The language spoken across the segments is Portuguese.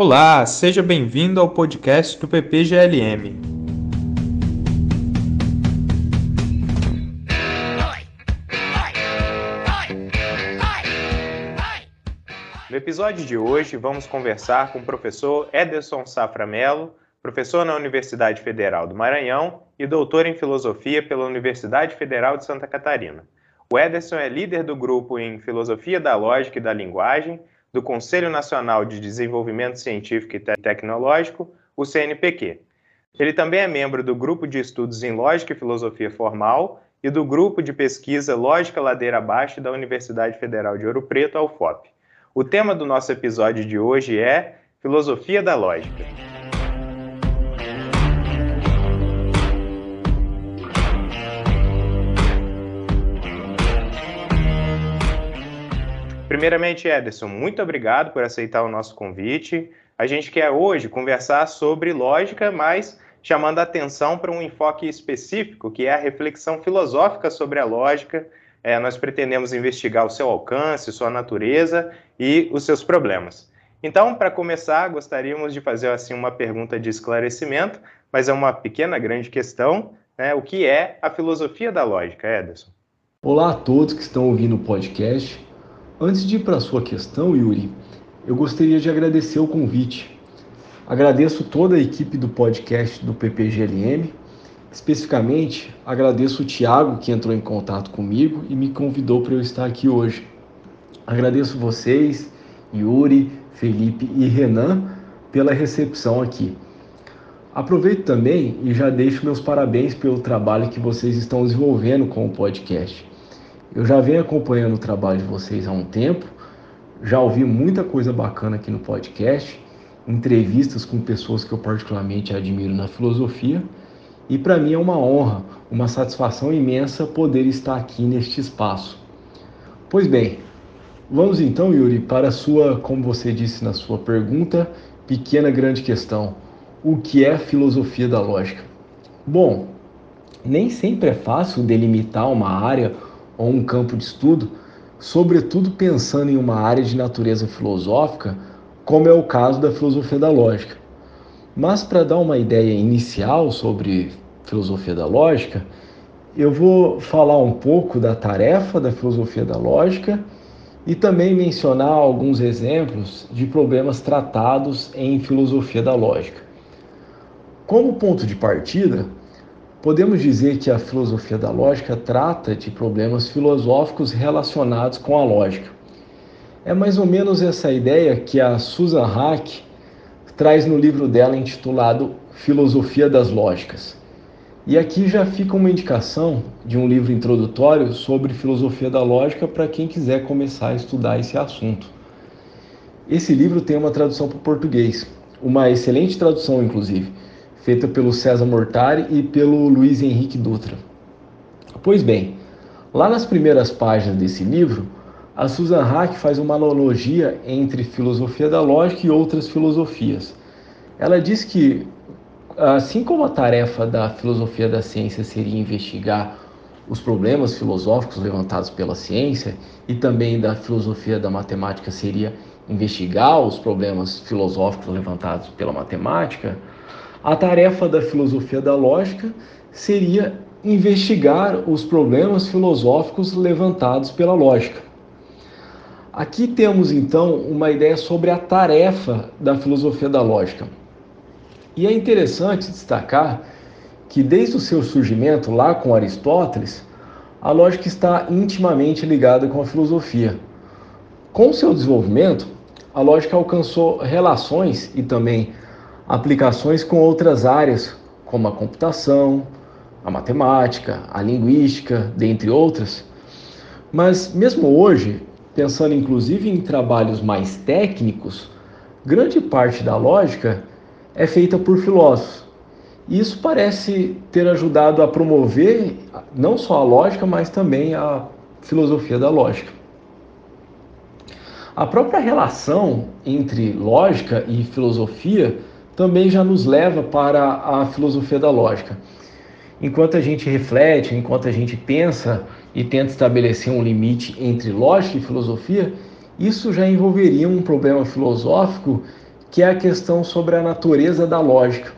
Olá, seja bem-vindo ao podcast do PPGLM. No episódio de hoje, vamos conversar com o professor Ederson Safra Mello, professor na Universidade Federal do Maranhão e doutor em filosofia pela Universidade Federal de Santa Catarina. O Ederson é líder do grupo em Filosofia da Lógica e da Linguagem do Conselho Nacional de Desenvolvimento Científico e Tecnológico, o CNPq. Ele também é membro do Grupo de Estudos em Lógica e Filosofia Formal e do Grupo de Pesquisa Lógica Ladeira Abaixo da Universidade Federal de Ouro Preto, a UFOP. O tema do nosso episódio de hoje é Filosofia da Lógica. Primeiramente, Ederson, muito obrigado por aceitar o nosso convite. A gente quer hoje conversar sobre lógica, mas chamando a atenção para um enfoque específico, que é a reflexão filosófica sobre a lógica. É, nós pretendemos investigar o seu alcance, sua natureza e os seus problemas. Então, para começar, gostaríamos de fazer assim uma pergunta de esclarecimento, mas é uma pequena grande questão, né? O que é a filosofia da lógica, Ederson? Olá a todos que estão ouvindo o podcast. Antes de ir para a sua questão, Yuri, eu gostaria de agradecer o convite. Agradeço toda a equipe do podcast do PPGLM. Especificamente, agradeço o Tiago que entrou em contato comigo e me convidou para eu estar aqui hoje. Agradeço vocês, Yuri, Felipe e Renan, pela recepção aqui. Aproveito também e já deixo meus parabéns pelo trabalho que vocês estão desenvolvendo com o podcast. Eu já venho acompanhando o trabalho de vocês há um tempo, já ouvi muita coisa bacana aqui no podcast, entrevistas com pessoas que eu particularmente admiro na filosofia, e para mim é uma honra, uma satisfação imensa poder estar aqui neste espaço. Pois bem, vamos então, Yuri, para a sua, como você disse na sua pergunta, pequena grande questão: o que é filosofia da lógica? Bom, nem sempre é fácil delimitar uma área ou um campo de estudo, sobretudo pensando em uma área de natureza filosófica, como é o caso da filosofia da lógica. Mas para dar uma ideia inicial sobre filosofia da lógica, eu vou falar um pouco da tarefa da filosofia da lógica e também mencionar alguns exemplos de problemas tratados em filosofia da lógica. Como ponto de partida, Podemos dizer que a filosofia da lógica trata de problemas filosóficos relacionados com a lógica. É mais ou menos essa ideia que a Susan Hack traz no livro dela intitulado Filosofia das Lógicas. E aqui já fica uma indicação de um livro introdutório sobre filosofia da lógica para quem quiser começar a estudar esse assunto. Esse livro tem uma tradução para o português, uma excelente tradução, inclusive feita pelo César Mortari e pelo Luiz Henrique Dutra. Pois bem, lá nas primeiras páginas desse livro, a Susan Hack faz uma analogia entre filosofia da lógica e outras filosofias. Ela diz que, assim como a tarefa da filosofia da ciência seria investigar os problemas filosóficos levantados pela ciência e também da filosofia da matemática seria investigar os problemas filosóficos levantados pela matemática, a tarefa da filosofia da lógica seria investigar os problemas filosóficos levantados pela lógica. Aqui temos então uma ideia sobre a tarefa da filosofia da lógica. E é interessante destacar que desde o seu surgimento lá com Aristóteles, a lógica está intimamente ligada com a filosofia. Com seu desenvolvimento, a lógica alcançou relações e também aplicações com outras áreas, como a computação, a matemática, a linguística, dentre outras. Mas mesmo hoje, pensando inclusive em trabalhos mais técnicos, grande parte da lógica é feita por filósofos. E isso parece ter ajudado a promover não só a lógica, mas também a filosofia da lógica. A própria relação entre lógica e filosofia também já nos leva para a filosofia da lógica. Enquanto a gente reflete, enquanto a gente pensa e tenta estabelecer um limite entre lógica e filosofia, isso já envolveria um problema filosófico que é a questão sobre a natureza da lógica.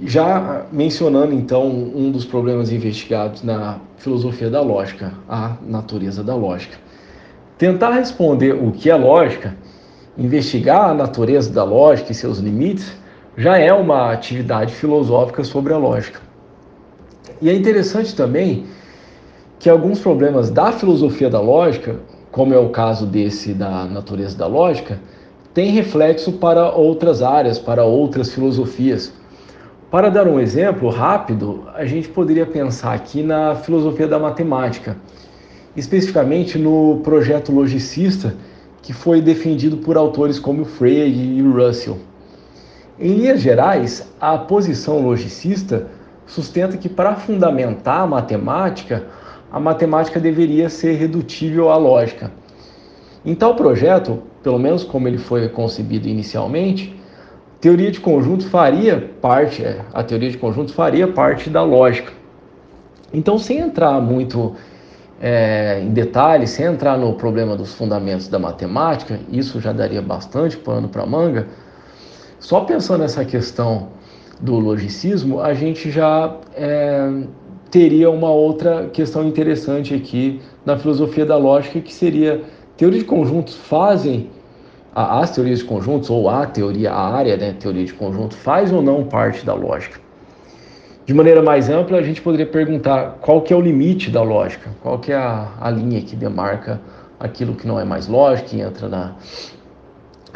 Já mencionando então um dos problemas investigados na filosofia da lógica, a natureza da lógica. Tentar responder o que é lógica, investigar a natureza da lógica e seus limites, já é uma atividade filosófica sobre a lógica. E é interessante também que alguns problemas da filosofia da lógica, como é o caso desse da natureza da lógica, tem reflexo para outras áreas, para outras filosofias. Para dar um exemplo rápido, a gente poderia pensar aqui na filosofia da matemática, especificamente no projeto logicista, que foi defendido por autores como Frege e Russell. Em linhas gerais, a posição logicista sustenta que para fundamentar a matemática, a matemática deveria ser redutível à lógica. Em tal projeto, pelo menos como ele foi concebido inicialmente, teoria de conjuntos faria parte, é, a teoria de conjuntos faria parte da lógica. Então, sem entrar muito é, em detalhes, sem entrar no problema dos fundamentos da matemática, isso já daria bastante pano para manga. Só pensando nessa questão do logicismo, a gente já é, teria uma outra questão interessante aqui na filosofia da lógica, que seria teoria de conjuntos fazem as teorias de conjuntos ou a teoria, a área, né, teoria de conjunto, faz ou não parte da lógica? De maneira mais ampla, a gente poderia perguntar qual que é o limite da lógica, qual que é a, a linha que demarca aquilo que não é mais lógica e entra na,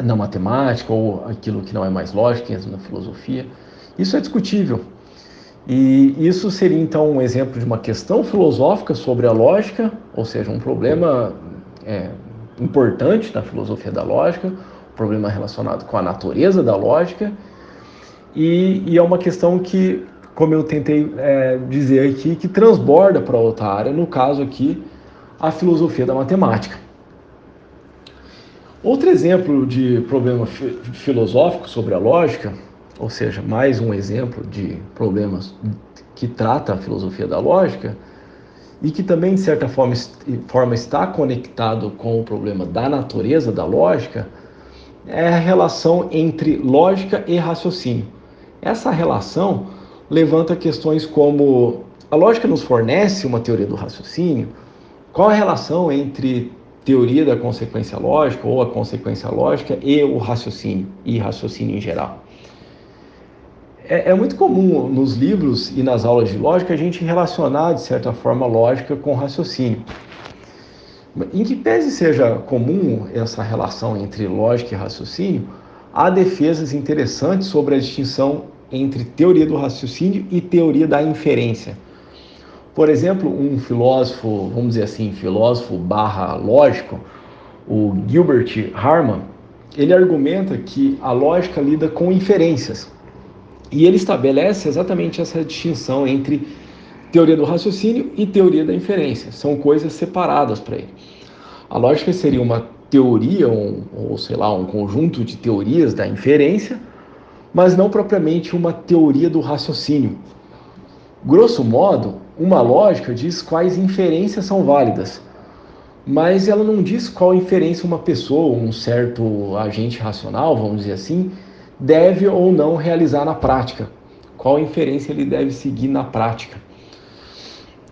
na matemática, ou aquilo que não é mais lógica e entra na filosofia. Isso é discutível. E isso seria então um exemplo de uma questão filosófica sobre a lógica, ou seja, um problema é, importante na filosofia da lógica, um problema relacionado com a natureza da lógica, e, e é uma questão que, como eu tentei é, dizer aqui, que transborda para outra área, no caso aqui, a filosofia da matemática. Outro exemplo de problema filosófico sobre a lógica, ou seja, mais um exemplo de problemas que trata a filosofia da lógica, e que também, de certa forma, forma está conectado com o problema da natureza da lógica, é a relação entre lógica e raciocínio. Essa relação levanta questões como a lógica nos fornece uma teoria do raciocínio, qual a relação entre teoria da consequência lógica ou a consequência lógica e o raciocínio e raciocínio em geral. É, é, muito comum nos livros e nas aulas de lógica a gente relacionar, de certa forma, lógica com raciocínio. Em que pese seja comum essa relação entre lógica e raciocínio, há defesas interessantes sobre a distinção entre teoria do raciocínio e teoria da inferência. Por exemplo, um filósofo, vamos dizer assim, filósofo barra lógico, o Gilbert Harman, ele argumenta que a lógica lida com inferências. E ele estabelece exatamente essa distinção entre teoria do raciocínio e teoria da inferência. São coisas separadas para ele. A lógica seria uma teoria, um, ou sei lá, um conjunto de teorias da inferência, mas não propriamente uma teoria do raciocínio. Grosso modo, uma lógica diz quais inferências são válidas, mas ela não diz qual inferência uma pessoa, um certo agente racional, vamos dizer assim, deve ou não realizar na prática, qual inferência ele deve seguir na prática.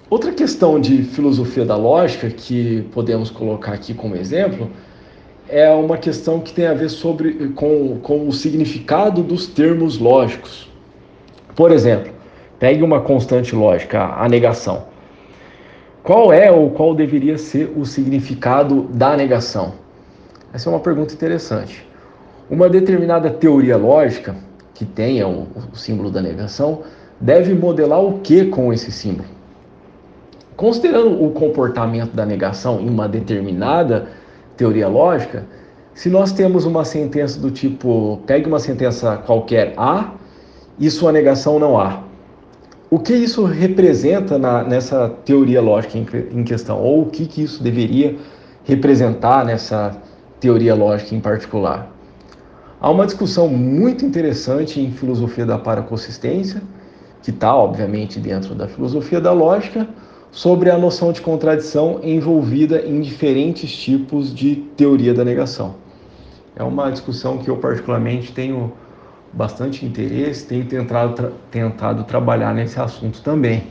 Outra questão de filosofia da lógica que podemos colocar aqui como exemplo é uma questão que tem a ver sobre, com, com o significado dos termos lógicos. Por exemplo, pegue uma constante lógica, a negação. Qual é ou qual deveria ser o significado da negação? Essa é uma pergunta interessante. Uma determinada teoria lógica, que tenha o, o símbolo da negação, deve modelar o que com esse símbolo? Considerando o comportamento da negação em uma determinada teoria lógica, se nós temos uma sentença do tipo, pegue uma sentença qualquer A e sua negação não há. O que isso representa na, nessa teoria lógica em, em, questão? Ou o que, que isso deveria representar nessa teoria lógica em particular? Há uma discussão muito interessante em filosofia da paraconsistência, que está, obviamente, dentro da filosofia da lógica, sobre a noção de contradição envolvida em diferentes tipos de teoria da negação. É uma discussão que eu particularmente tenho bastante interesse, tenho tentado, tra tentado trabalhar nesse assunto também.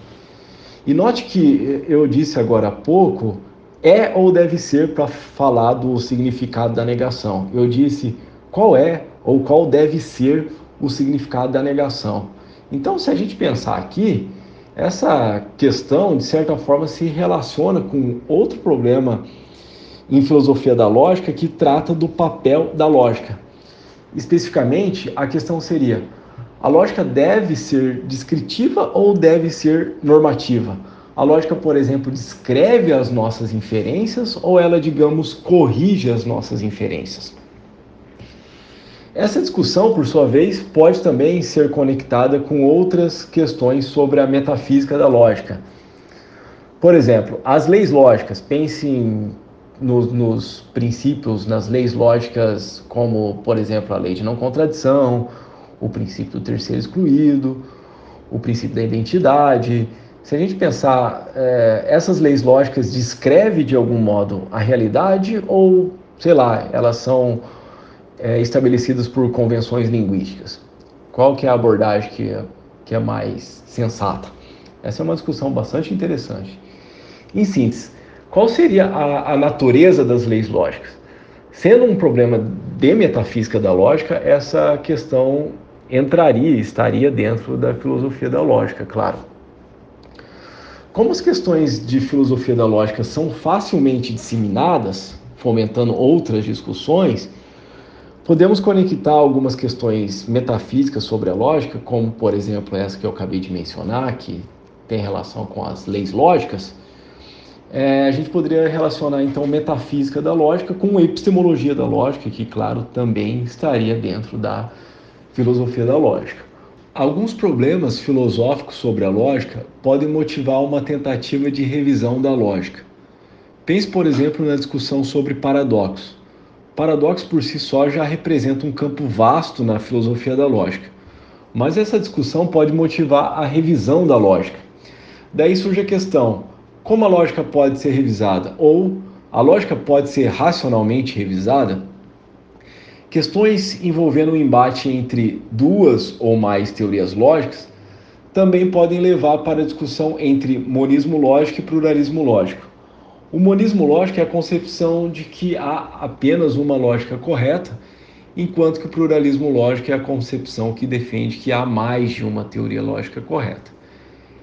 E note que eu disse agora há pouco, é ou deve ser para falar do significado da negação. Eu disse qual é ou qual deve ser o significado da negação. Então, se a gente pensar aqui, essa questão, de certa forma, se relaciona com outro problema em filosofia da lógica que trata do papel da lógica. Especificamente, a questão seria: a lógica deve ser descritiva ou deve ser normativa? A lógica, por exemplo, descreve as nossas inferências ou ela, digamos, corrige as nossas inferências? Essa discussão, por sua vez, pode também ser conectada com outras questões sobre a metafísica da lógica. Por exemplo, as leis lógicas. Pensem nos, nos, princípios, nas leis lógicas, como, por exemplo, a lei de não contradição, o princípio do terceiro excluído, o princípio da identidade. Se a gente pensar, é, essas leis lógicas descrevem de algum modo a realidade ou, sei lá, elas são é, estabelecidas por convenções linguísticas? Qual que é a abordagem que é, que é mais sensata? Essa é uma discussão bastante interessante. Em síntese, qual seria a, a natureza das leis lógicas? Sendo um problema de metafísica da lógica, essa questão entraria, estaria dentro da filosofia da lógica, claro. Como as questões de filosofia da lógica são facilmente disseminadas, fomentando outras discussões, podemos conectar algumas questões metafísicas sobre a lógica, como por exemplo essa que eu acabei de mencionar, que tem relação com as leis lógicas, é, a gente poderia relacionar então metafísica da lógica com epistemologia da lógica, que, claro, também estaria dentro da filosofia da lógica. Alguns problemas filosóficos sobre a lógica podem motivar uma tentativa de revisão da lógica. Pense, por exemplo, na discussão sobre paradoxo. Paradoxo por si só já representa um campo vasto na filosofia da lógica, mas essa discussão pode motivar a revisão da lógica. Daí surge a questão: como a lógica pode ser revisada? Ou a lógica pode ser racionalmente revisada? Questões envolvendo o um embate entre duas ou mais teorias lógicas também podem levar para a discussão entre monismo lógico e pluralismo lógico. O monismo lógico é a concepção de que há apenas uma lógica correta, enquanto que o pluralismo lógico é a concepção que defende que há mais de uma teoria lógica correta.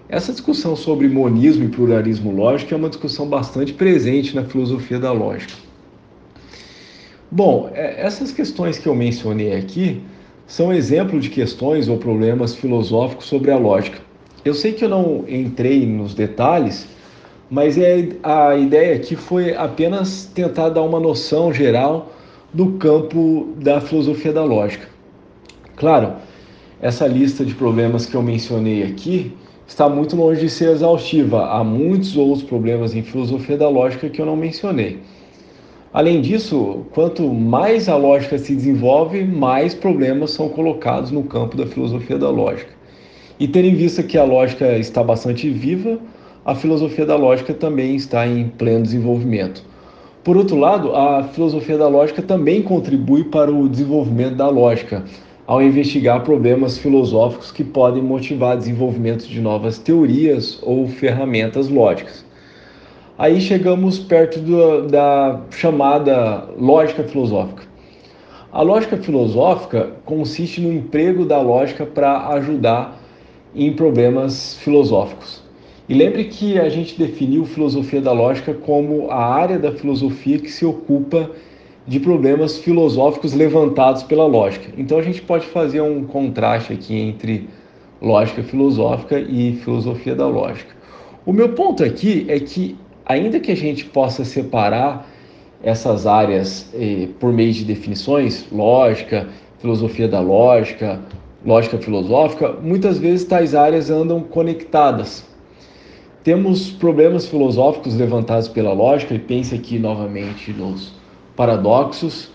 Essa discussão sobre monismo e pluralismo lógico é uma discussão bastante presente na filosofia da lógica. Bom, é, essas questões que eu mencionei aqui são exemplos de questões ou problemas filosóficos sobre a lógica. Eu sei que eu não entrei nos detalhes, mas é, a ideia aqui foi apenas tentar dar uma noção geral do campo da filosofia da lógica. Claro, essa lista de problemas que eu mencionei aqui está muito longe de ser exaustiva. Há muitos outros problemas em filosofia da lógica que eu não mencionei. Além disso, quanto mais a lógica se desenvolve, mais problemas são colocados no campo da filosofia da lógica. E tendo em vista que a lógica está bastante viva, a filosofia da lógica também está em pleno desenvolvimento. Por outro lado, a filosofia da lógica também contribui para o desenvolvimento da lógica, ao investigar problemas filosóficos que podem motivar desenvolvimento de novas teorias ou ferramentas lógicas. Aí chegamos perto do, da chamada lógica filosófica. A lógica filosófica consiste no emprego da lógica para ajudar em problemas filosóficos. E lembre que a gente definiu filosofia da lógica como a área da filosofia que se ocupa de problemas filosóficos levantados pela lógica. Então a gente pode fazer um contraste aqui entre lógica filosófica e filosofia da lógica. O meu ponto aqui é que, ainda que a gente possa separar essas áreas eh, por meio de definições, lógica, filosofia da lógica, lógica filosófica, muitas vezes tais áreas andam conectadas. Temos problemas filosóficos levantados pela lógica, e pense aqui novamente nos paradoxos.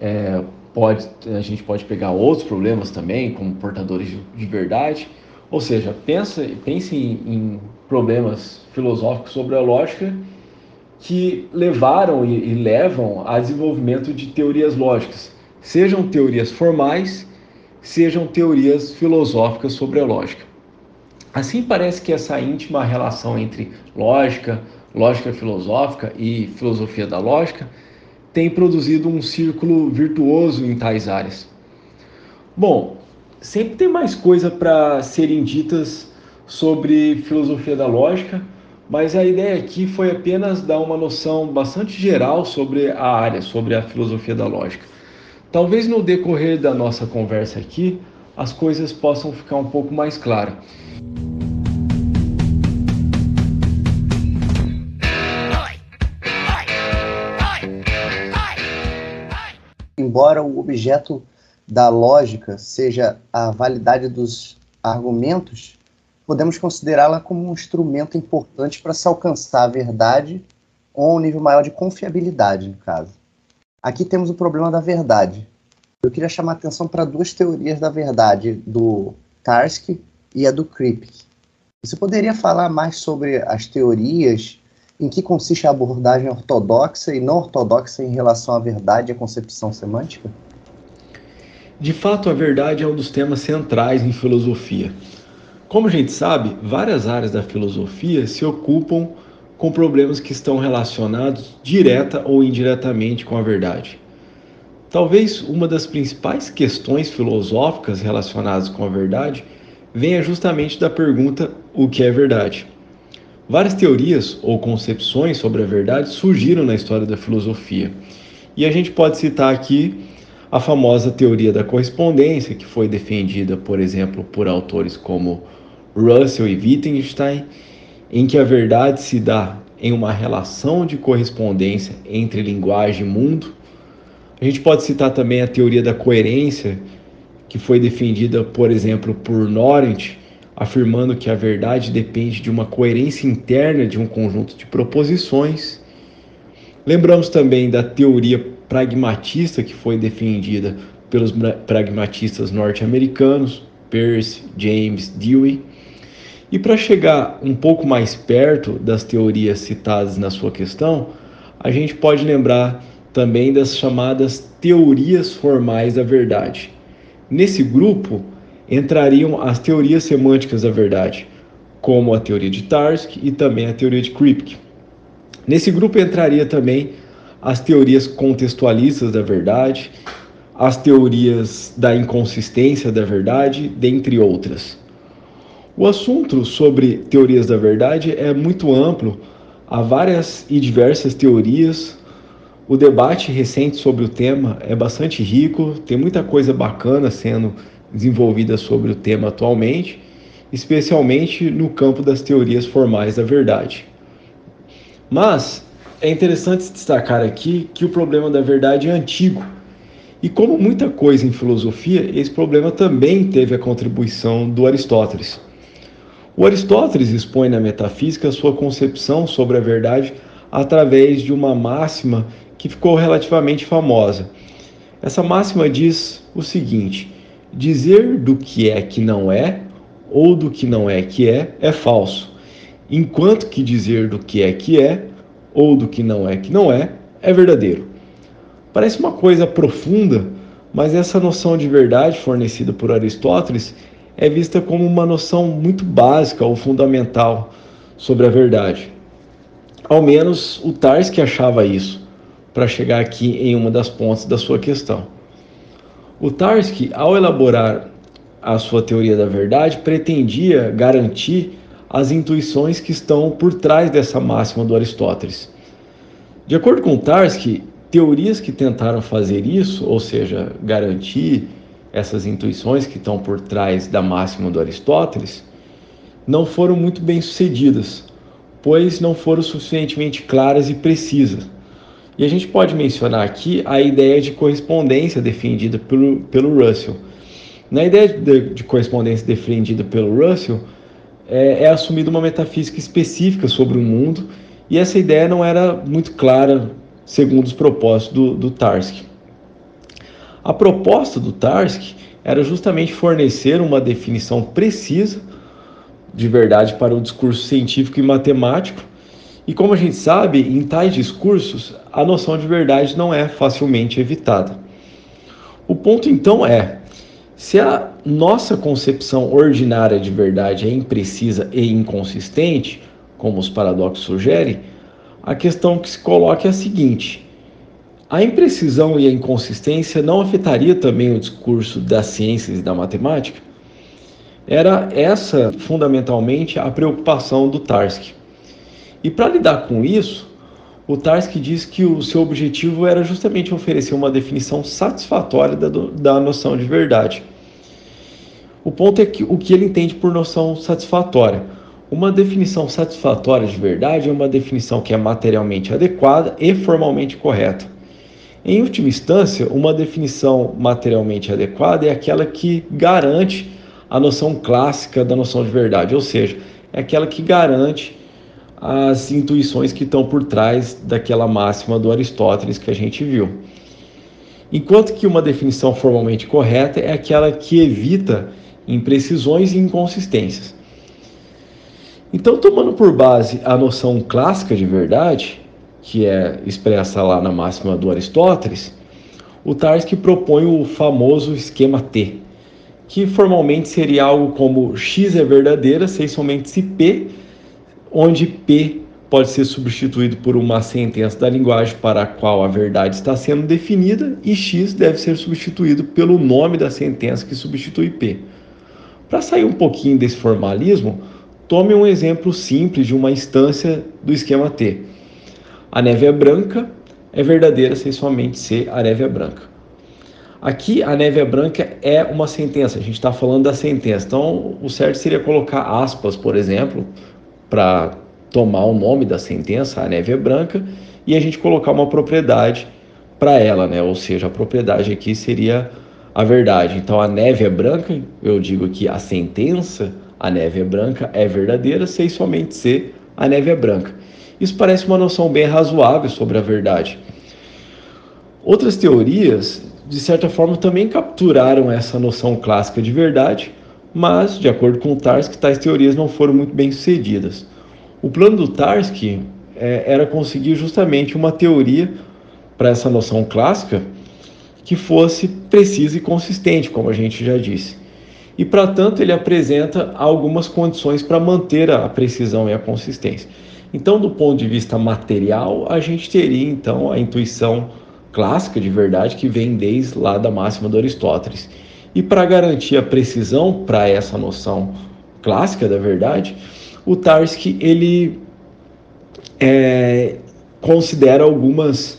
É, pode, a gente pode pegar outros problemas também, como portadores de, de verdade. Ou seja, pensa, pense em, em problemas filosóficos sobre a lógica que levaram e, levam a desenvolvimento de teorias lógicas, sejam teorias formais, sejam teorias filosóficas sobre a lógica. Assim parece que essa íntima relação entre lógica, lógica filosófica e filosofia da lógica tem produzido um círculo virtuoso em tais áreas. Bom, sempre tem mais coisa para serem ditas sobre filosofia da lógica, mas a ideia aqui foi apenas dar uma noção bastante geral sobre a área, sobre a filosofia da lógica. Talvez no decorrer da nossa conversa aqui as coisas possam ficar um pouco mais claras. Embora o objeto da lógica seja a validade dos argumentos, podemos considerá-la como um instrumento importante para se alcançar a verdade ou um nível maior de confiabilidade, no caso. Aqui temos o problema da verdade. Eu queria chamar a atenção para duas teorias da verdade, do Tarski e a do Kripke. Você poderia falar mais sobre as teorias, em que consiste a abordagem ortodoxa e não ortodoxa em relação à verdade e à concepção semântica? De fato, a verdade é um dos temas centrais em filosofia. Como a gente sabe, várias áreas da filosofia se ocupam com problemas que estão relacionados direta ou indiretamente com a verdade. Talvez uma das principais questões filosóficas relacionadas com a verdade venha justamente da pergunta: o que é verdade? Várias teorias ou concepções sobre a verdade surgiram na história da filosofia. E a gente pode citar aqui a famosa teoria da correspondência, que foi defendida, por exemplo, por autores como Russell e Wittgenstein, em que a verdade se dá em uma relação de correspondência entre linguagem e mundo. A gente pode citar também a teoria da coerência, que foi defendida, por exemplo, por Norent, afirmando que a verdade depende de uma coerência interna de um conjunto de proposições. Lembramos também da teoria pragmatista que foi defendida pelos pragmatistas norte-americanos, Peirce, James, Dewey. E para chegar um pouco mais perto das teorias citadas na sua questão, a gente pode lembrar também das chamadas teorias formais da verdade. Nesse grupo entrariam as teorias semânticas da verdade, como a teoria de Tarski e também a teoria de Kripke. Nesse grupo entraria também as teorias contextualistas da verdade, as teorias da inconsistência da verdade, dentre outras. O assunto sobre teorias da verdade é muito amplo, há várias e diversas teorias. O debate recente sobre o tema é bastante rico, tem muita coisa bacana sendo desenvolvida sobre o tema atualmente, especialmente no campo das teorias formais da verdade. Mas é interessante destacar aqui que o problema da verdade é antigo. E como muita coisa em filosofia, esse problema também teve a contribuição do Aristóteles. O Aristóteles expõe na metafísica sua concepção sobre a verdade através de uma máxima que ficou relativamente famosa. Essa máxima diz o seguinte: dizer do que é que não é ou do que não é que é é falso, enquanto que dizer do que é que é ou do que não é que não é é verdadeiro. Parece uma coisa profunda, mas essa noção de verdade fornecida por Aristóteles é vista como uma noção muito básica ou fundamental sobre a verdade. Ao menos o Tarski achava isso, para chegar aqui em uma das pontas da sua questão. O Tarski, ao elaborar a sua teoria da verdade, pretendia garantir as intuições que estão por trás dessa máxima do Aristóteles. De acordo com Tarski, teorias que tentaram fazer isso, ou seja, garantir essas intuições que estão por trás da máxima do Aristóteles, não foram muito bem sucedidas, pois não foram suficientemente claras e precisas. E a gente pode mencionar aqui a ideia de correspondência defendida pelo, pelo Russell. Na ideia de, de correspondência defendida pelo Russell, é, é assumida uma metafísica específica sobre o mundo, e essa ideia não era muito clara segundo os propósitos do, do Tarski. A proposta do Tarski era justamente fornecer uma definição precisa de verdade para o discurso científico e matemático E como a gente sabe, em tais discursos, a noção de verdade não é facilmente evitada. O ponto então é: se a nossa concepção ordinária de verdade é imprecisa e inconsistente, como os paradoxos sugerem, a questão que se coloca é a seguinte: a imprecisão e a inconsistência não afetaria também o discurso das ciências e da matemática? Era essa, fundamentalmente, a preocupação do Tarski. E para lidar com isso, o Tarski diz que o seu objetivo era justamente oferecer uma definição satisfatória da, da noção de verdade. O ponto é que o que ele entende por noção satisfatória. Uma definição satisfatória de verdade é uma definição que é materialmente adequada e formalmente correta. Em última instância, uma definição materialmente adequada é aquela que garante a noção clássica da noção de verdade, ou seja, é aquela que garante as intuições que estão por trás daquela máxima do Aristóteles que a gente viu. Enquanto que uma definição formalmente correta é aquela que evita imprecisões e inconsistências. Então, tomando por base a noção clássica de verdade, que é expressa lá na máxima do Aristóteles, o Tarski propõe o famoso esquema T, que formalmente seria algo como x é verdadeira se somente se P onde P pode ser substituído por uma sentença da linguagem para a qual a verdade está sendo definida e X deve ser substituído pelo nome da sentença que substitui P. Para sair um pouquinho desse formalismo, tome um exemplo simples de uma instância do esquema T. A neve é branca, é verdadeira se somente C a neve é branca. Aqui a neve é branca é uma sentença, a gente está falando da sentença. Então o certo seria colocar aspas, por exemplo, para tomar o nome da sentença, a neve é branca, e a gente colocar uma propriedade para ela, né? Ou seja, a propriedade aqui seria a verdade. Então a neve é branca, eu digo que a sentença, a neve é branca, é verdadeira, sem somente ser a neve é branca. Isso parece uma noção bem razoável sobre a verdade. Outras teorias, de certa forma, também capturaram essa noção clássica de verdade, mas, de acordo com o Tarski, tais teorias não foram muito bem sucedidas. O plano do Tarski é, era conseguir justamente uma teoria para essa noção clássica que fosse precisa e consistente, como a gente já disse. E, para tanto, ele apresenta algumas condições para manter a precisão e a consistência. Então, do ponto de vista material, a gente teria então a intuição clássica de verdade que vem desde lá da máxima do Aristóteles. E para garantir a precisão para essa noção clássica da verdade, o Tarski ele é, considera algumas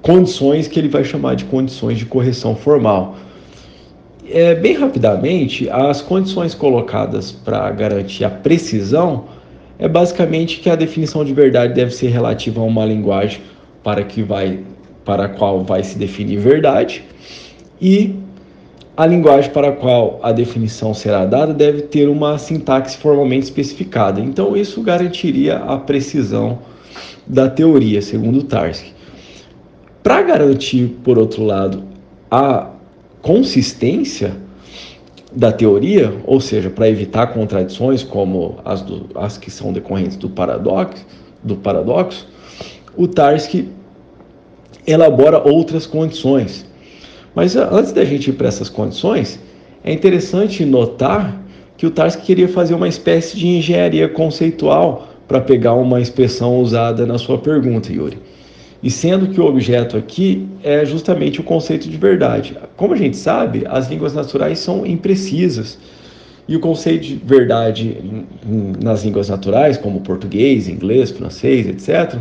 condições que ele vai chamar de condições de correção formal. É, bem rapidamente, as condições colocadas para garantir a precisão é basicamente que a definição de verdade deve ser relativa a uma linguagem para que vai para a qual vai se definir verdade e a linguagem para a qual a definição será dada deve ter uma sintaxe formalmente especificada. Então, isso garantiria a precisão da teoria, segundo Tarski. Para garantir, por outro lado, a consistência da teoria, ou seja, para evitar contradições como as, do, as que são decorrentes do paradoxo, do paradoxo, o Tarski elabora outras condições mas ah, antes da gente ir para essas condições, é interessante notar que o Tarski queria fazer uma espécie de engenharia conceitual para pegar uma expressão usada na sua pergunta, Yuri. E sendo que o objeto aqui é justamente o conceito de verdade. Como a gente sabe, as línguas naturais são imprecisas. E o conceito de verdade nas línguas naturais, como português, inglês, francês, etc.,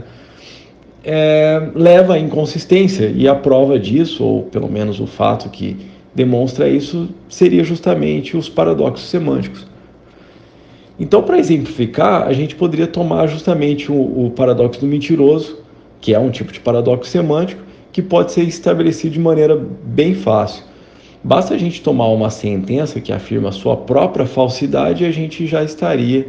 é, leva à inconsistência, e a prova disso, ou pelo menos o fato que demonstra isso, seria justamente os paradoxos semânticos. Então, para exemplificar, a gente poderia tomar justamente o, o paradoxo do mentiroso, que é um tipo de paradoxo semântico, que pode ser estabelecido de maneira bem fácil. Basta a gente tomar uma sentença que afirma sua própria falsidade e a gente já estaria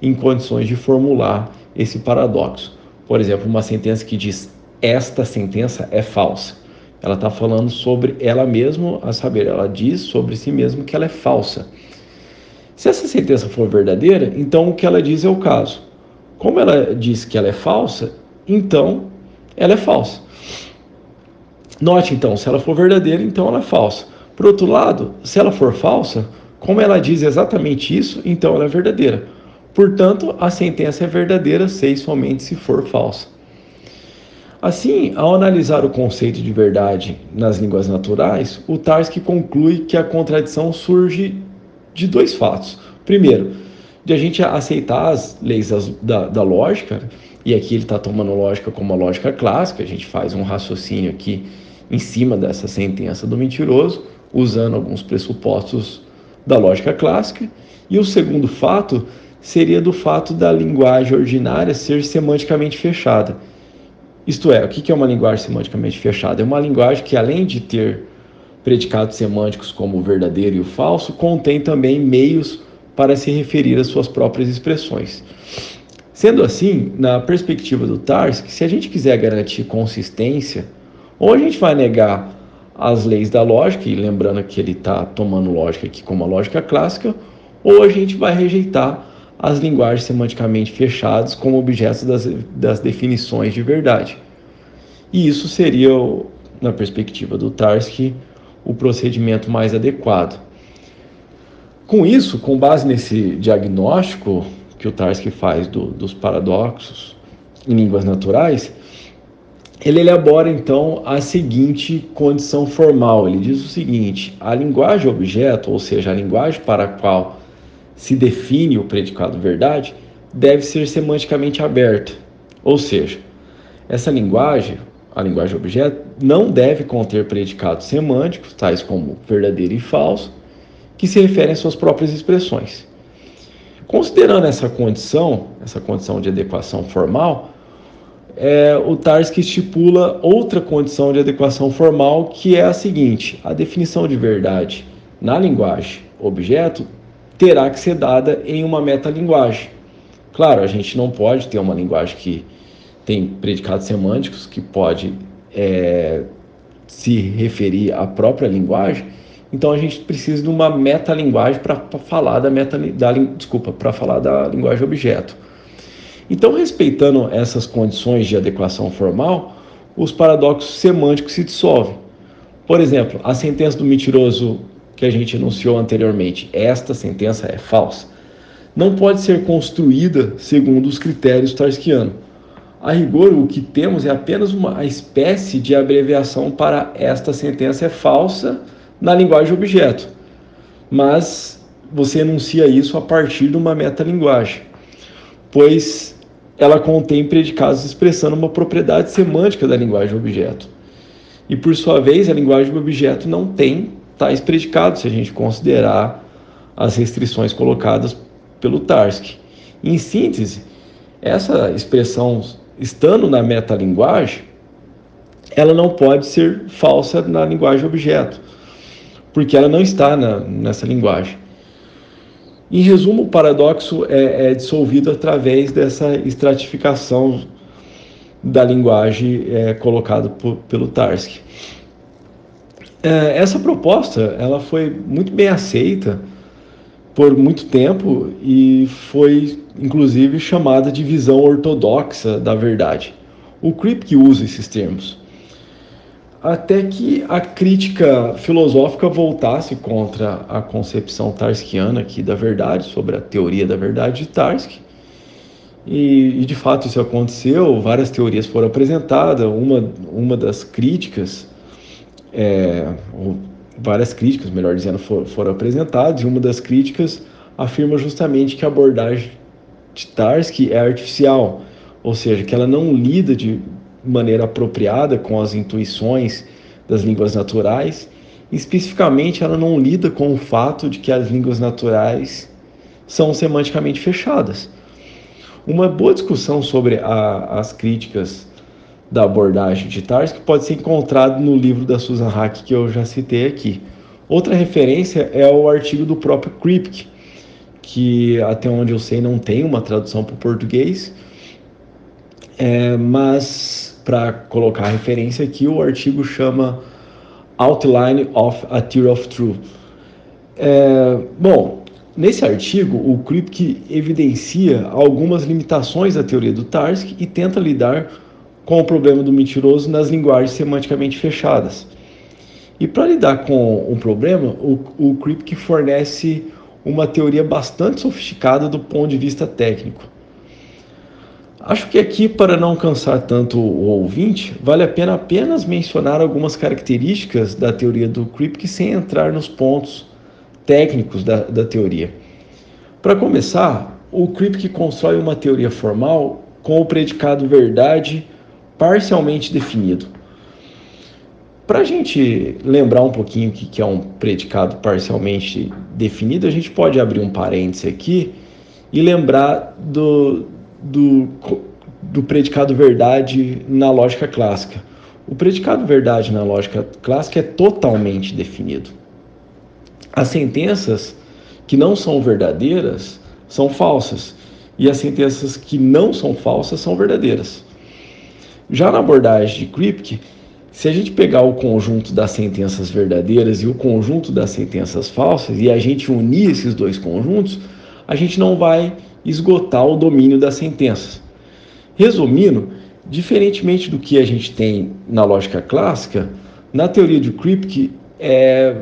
em condições de formular esse paradoxo. Por exemplo, uma sentença que diz esta sentença é falsa. Ela está falando sobre ela mesma, a saber, ela diz sobre si mesma que ela é falsa. Se essa sentença for verdadeira, então o que ela diz é o caso. Como ela diz que ela é falsa, então ela é falsa. Note então, se ela for verdadeira, então ela é falsa. Por outro lado, se ela for falsa, como ela diz exatamente isso, então ela é verdadeira. Portanto, a sentença é verdadeira se e somente se for falsa. Assim, ao analisar o conceito de verdade nas línguas naturais, o Tarski conclui que a contradição surge de dois fatos. Primeiro, de a gente aceitar as leis da, da lógica, e aqui ele está tomando lógica como a lógica clássica, a gente faz um raciocínio aqui em cima dessa sentença do mentiroso, usando alguns pressupostos da lógica clássica. E o segundo fato seria do fato da linguagem ordinária ser semanticamente fechada. Isto é, o que é uma linguagem semanticamente fechada? É uma linguagem que, além de ter predicados semânticos como o verdadeiro e o falso, contém também meios para se referir às suas próprias expressões. Sendo assim, na perspectiva do Tarski, se a gente quiser garantir consistência, ou a gente vai negar as leis da lógica, e lembrando que ele está tomando lógica aqui como a lógica clássica, ou a gente vai rejeitar as linguagens semanticamente fechadas como objetos das, das definições de verdade. E isso seria, na perspectiva do Tarski, o procedimento mais adequado. Com isso, com base nesse diagnóstico que o Tarski faz do, dos paradoxos em línguas naturais, ele elabora então a seguinte condição formal. Ele diz o seguinte: a linguagem objeto, ou seja, a linguagem para a qual se define o predicado verdade, deve ser semanticamente aberta. Ou seja, essa linguagem, a linguagem objeto, não deve conter predicados semânticos, tais como verdadeiro e falso, que se referem às suas próprias expressões. Considerando essa condição, essa condição de adequação formal, é, o Tarski estipula outra condição de adequação formal, que é a seguinte: a definição de verdade na linguagem objeto terá que ser dada em uma metalinguagem. Claro, a gente não pode ter uma linguagem que tem predicados semânticos, que pode é, se referir à própria linguagem, então a gente precisa de uma metalinguagem para falar da meta da, desculpa, para falar da linguagem objeto. Então, respeitando essas condições de adequação formal, os paradoxos semânticos se dissolvem. Por exemplo, a sentença do mentiroso que a gente enunciou anteriormente, esta sentença é falsa, não pode ser construída segundo os critérios tarskianos. A rigor, o que temos é apenas uma espécie de abreviação para esta sentença é falsa na linguagem objeto, mas você enuncia isso a partir de uma metalinguagem, pois ela contém predicados expressando uma propriedade semântica da linguagem objeto. E por sua vez, a linguagem objeto não tem tais predicados, se a gente considerar as restrições colocadas pelo Tarski. Em síntese, essa expressão estando na metalinguagem, ela não pode ser falsa na linguagem objeto, porque ela não está na, nessa linguagem. Em resumo, o paradoxo é, é dissolvido através dessa estratificação da linguagem é, colocada pelo Tarski. É, essa proposta ela foi muito bem aceita por muito tempo e foi inclusive chamada de visão ortodoxa da verdade. O Kripke usa esses termos. Até que a crítica filosófica voltasse contra a concepção tarskiana aqui da verdade, sobre a teoria da verdade de Tarski. E, e de fato isso aconteceu, várias teorias foram apresentadas. Uma, uma das críticas é, várias críticas, melhor dizendo, for, foram apresentadas, e uma das críticas afirma justamente que a abordagem de Tarski é artificial, ou seja, que ela não lida de maneira apropriada com as intuições das línguas naturais, especificamente ela não lida com o fato de que as línguas naturais são semanticamente fechadas. Uma boa discussão sobre a, as críticas da abordagem de Tarski pode ser encontrado no livro da Susan Hack que eu já citei aqui. Outra referência é o artigo do próprio Kripke, que até onde eu sei não tem uma tradução para o português, é, mas para colocar a referência aqui, o artigo chama Outline of a Theory of Truth. É, bom, Nesse artigo, o Kripke evidencia algumas limitações da teoria do Tarski e tenta lidar com o problema do mentiroso nas linguagens semanticamente fechadas. E para lidar com o problema, o, Kripke fornece uma teoria bastante sofisticada do ponto de vista técnico. Acho que aqui, para não cansar tanto o ouvinte, vale a pena apenas mencionar algumas características da teoria do Kripke sem entrar nos pontos técnicos da, da teoria. Para começar, o Kripke constrói uma teoria formal com o predicado verdade parcialmente definido. Para a gente lembrar um pouquinho o que é um predicado parcialmente definido, a gente pode abrir um parêntese aqui e lembrar do, do, do predicado verdade na lógica clássica. O predicado verdade na lógica clássica é totalmente definido. As sentenças que não são verdadeiras são falsas e as sentenças que não são falsas são verdadeiras. Já na abordagem de Kripke, se a gente pegar o conjunto das sentenças verdadeiras e o conjunto das sentenças falsas e a gente unir esses dois conjuntos, a gente não vai esgotar o domínio das sentenças. Resumindo, diferentemente do que a gente tem na lógica clássica, na teoria de Kripke é,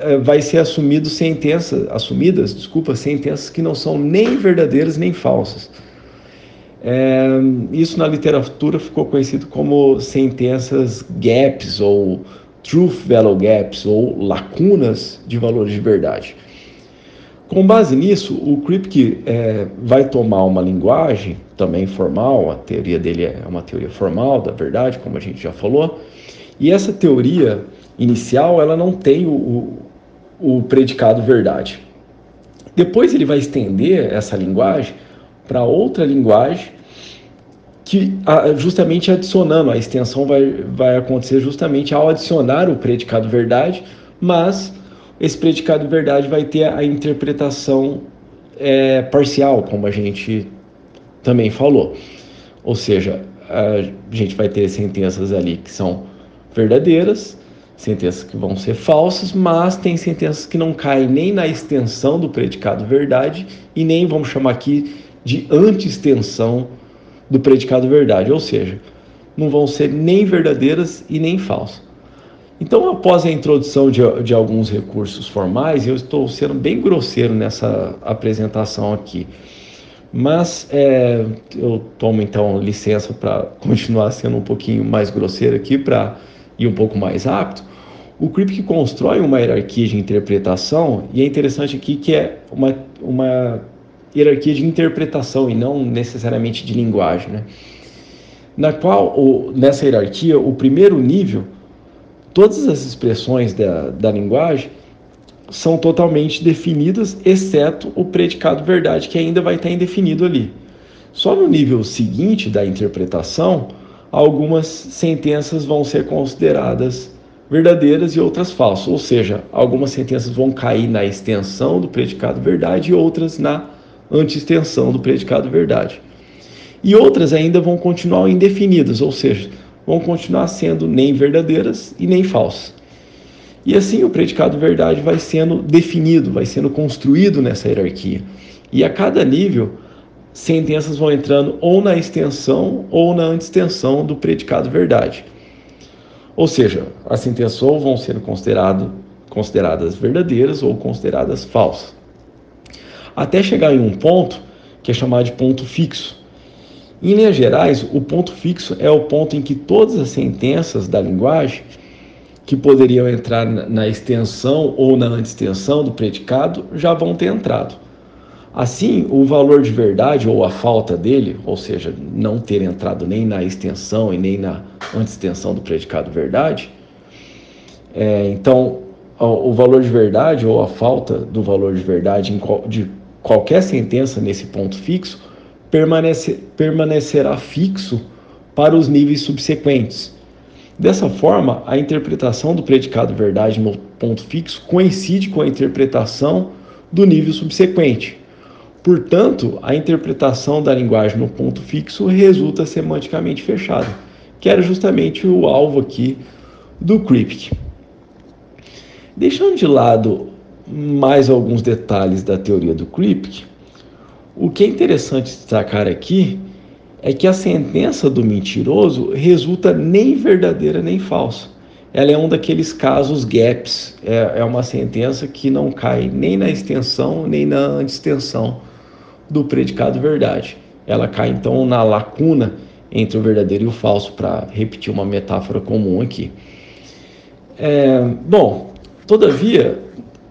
é, vai ser assumido sentenças, assumidas, desculpa, sentenças que não são nem verdadeiras nem falsas. É, isso na literatura ficou conhecido como sentenças gaps ou truth value gaps ou lacunas de valores de verdade. Com base nisso, o Kripke é, vai tomar uma linguagem também formal, a teoria dele é uma teoria formal da verdade, como a gente já falou, e essa teoria inicial, ela não tem o, o, o predicado verdade. Depois ele vai estender essa linguagem para outra linguagem que justamente adicionando, a extensão vai, vai acontecer justamente ao adicionar o predicado verdade, mas esse predicado verdade vai ter a interpretação é, parcial, como a gente também falou. Ou seja, a gente vai ter sentenças ali que são verdadeiras sentenças que vão ser falsas, mas tem sentenças que não caem nem na extensão do predicado verdade e nem vamos chamar aqui de anti-extensão do predicado verdade, ou seja, não vão ser nem verdadeiras e nem falsas. Então, após a introdução de, de alguns recursos formais, eu estou sendo bem grosseiro nessa apresentação aqui. Mas é, eu tomo então licença para continuar sendo um pouquinho mais grosseiro aqui, para ir um pouco mais rápido. O Kripke constrói uma hierarquia de interpretação e é interessante aqui que é uma, uma hierarquia de interpretação e não necessariamente de linguagem, né? na qual o, nessa hierarquia o primeiro nível, todas as expressões da, da linguagem são totalmente definidas, exceto o predicado verdade que ainda vai estar indefinido ali. Só no nível seguinte da interpretação, algumas sentenças vão ser consideradas verdadeiras e outras falsas, ou seja, algumas sentenças vão cair na extensão do predicado verdade e outras na anti-extensão do predicado verdade. E outras ainda vão continuar indefinidas, ou seja, vão continuar sendo nem verdadeiras e nem falsas. E assim o predicado verdade vai sendo definido, vai sendo construído nessa hierarquia. E a cada nível, sentenças vão entrando ou na extensão ou na anti-extensão do predicado verdade. Ou seja, as sentenças ou vão ser considerado, consideradas verdadeiras ou consideradas falsas. Até chegar em um ponto que é chamado de ponto fixo. Em linhas gerais, o ponto fixo é o ponto em que todas as sentenças da linguagem que poderiam entrar na extensão ou na antextensão do predicado já vão ter entrado. Assim, o valor de verdade ou a falta dele, ou seja, não ter entrado nem na extensão e nem na anti-extensão do predicado verdade, é, então o valor de verdade ou a falta do valor de verdade de qualquer sentença nesse ponto fixo permanece, permanecerá fixo para os níveis subsequentes. Dessa forma, a interpretação do predicado verdade no ponto fixo coincide com a interpretação do nível subsequente. Portanto, a interpretação da linguagem no ponto fixo resulta semanticamente fechada, que era justamente o alvo aqui do Kripke. Deixando de lado mais alguns detalhes da teoria do Kripke, o que é interessante destacar aqui é que a sentença do mentiroso resulta nem verdadeira nem falsa. Ela é um daqueles casos gaps, é, é uma sentença que não cai nem na extensão nem na extensão do predicado verdade. Ela cai então na lacuna entre o verdadeiro e o falso, para repetir uma metáfora comum aqui. É, bom, todavia,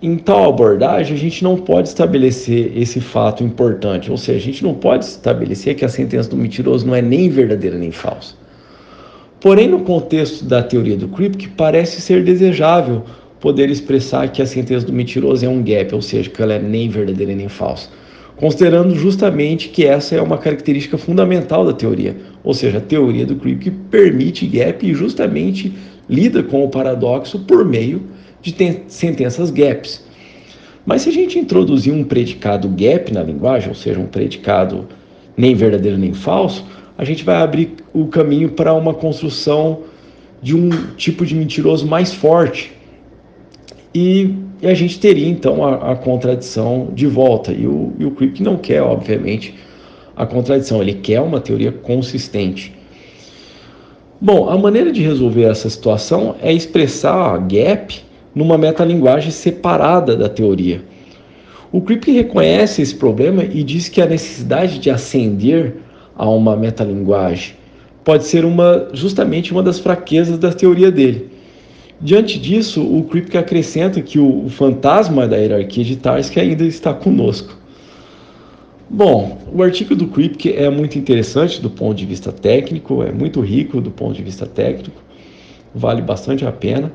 em tal abordagem, a gente não pode estabelecer esse fato importante, ou seja, a gente não pode estabelecer que a sentença do mentiroso não é nem verdadeira nem falsa. Porém, no contexto da teoria do Kripke, parece ser desejável poder expressar que a sentença do mentiroso é um gap, ou seja, que ela é nem verdadeira nem falsa, considerando justamente que essa é uma característica fundamental da teoria, ou seja, a teoria do Kripke permite gap e justamente lida com o paradoxo por meio de sentenças gaps. Mas se a gente introduzir um predicado gap na linguagem, ou seja, um predicado nem verdadeiro nem falso, a gente vai abrir o caminho para uma construção de um tipo de mentiroso mais forte. E, e a gente teria então a, a, contradição de volta. E o, e o Kripke não quer, obviamente, a contradição, ele quer uma teoria consistente. Bom, a maneira de resolver essa situação é expressar a gap numa metalinguagem separada da teoria. O Kripke reconhece esse problema e diz que a necessidade de ascender a uma metalinguagem pode ser uma, justamente uma das fraquezas da teoria dele. Diante disso, o Kripke acrescenta que o, o fantasma da hierarquia de Tarski ainda está conosco. Bom, o artigo do Kripke é muito interessante do ponto de vista técnico, é muito rico do ponto de vista técnico, vale bastante a pena.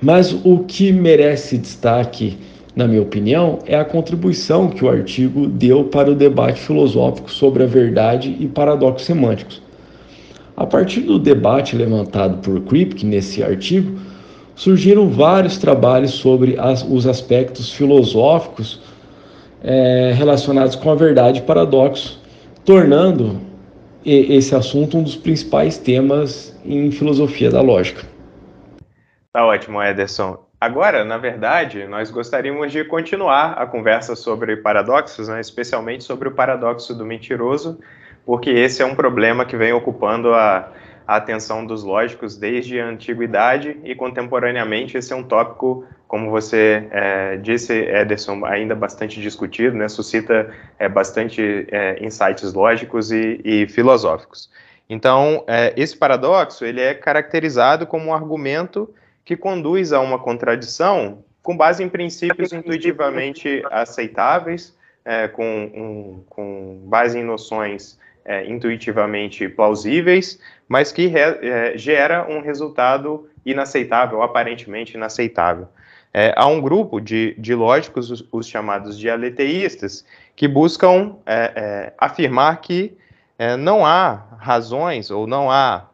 Mas o que merece destaque, na minha opinião, é a contribuição que o artigo deu para o debate filosófico sobre a verdade e paradoxos semânticos. A partir do debate levantado por Kripke nesse artigo, surgiram vários trabalhos sobre as, os aspectos filosóficos é, relacionados com a verdade e paradoxo, tornando esse assunto um dos principais temas em filosofia da lógica. Tá ótimo, Ederson. Agora, na verdade, nós gostaríamos de continuar a conversa sobre paradoxos, né, especialmente sobre o paradoxo do mentiroso, porque esse é um problema que vem ocupando a, a atenção dos lógicos desde a antiguidade e contemporaneamente esse é um tópico, como você é, disse, Ederson, ainda bastante discutido, né, suscita é, bastante é, insights lógicos e, e filosóficos. Então, é, esse paradoxo ele é caracterizado como um argumento que conduz a uma contradição com base em princípios intuitivamente aceitáveis, é, com, um, com base em noções é, intuitivamente plausíveis, mas que re, é, gera um resultado inaceitável, aparentemente inaceitável. É, há um grupo de, de lógicos, os, os, chamados dialeteístas, que buscam é, é, afirmar que não há razões ou não há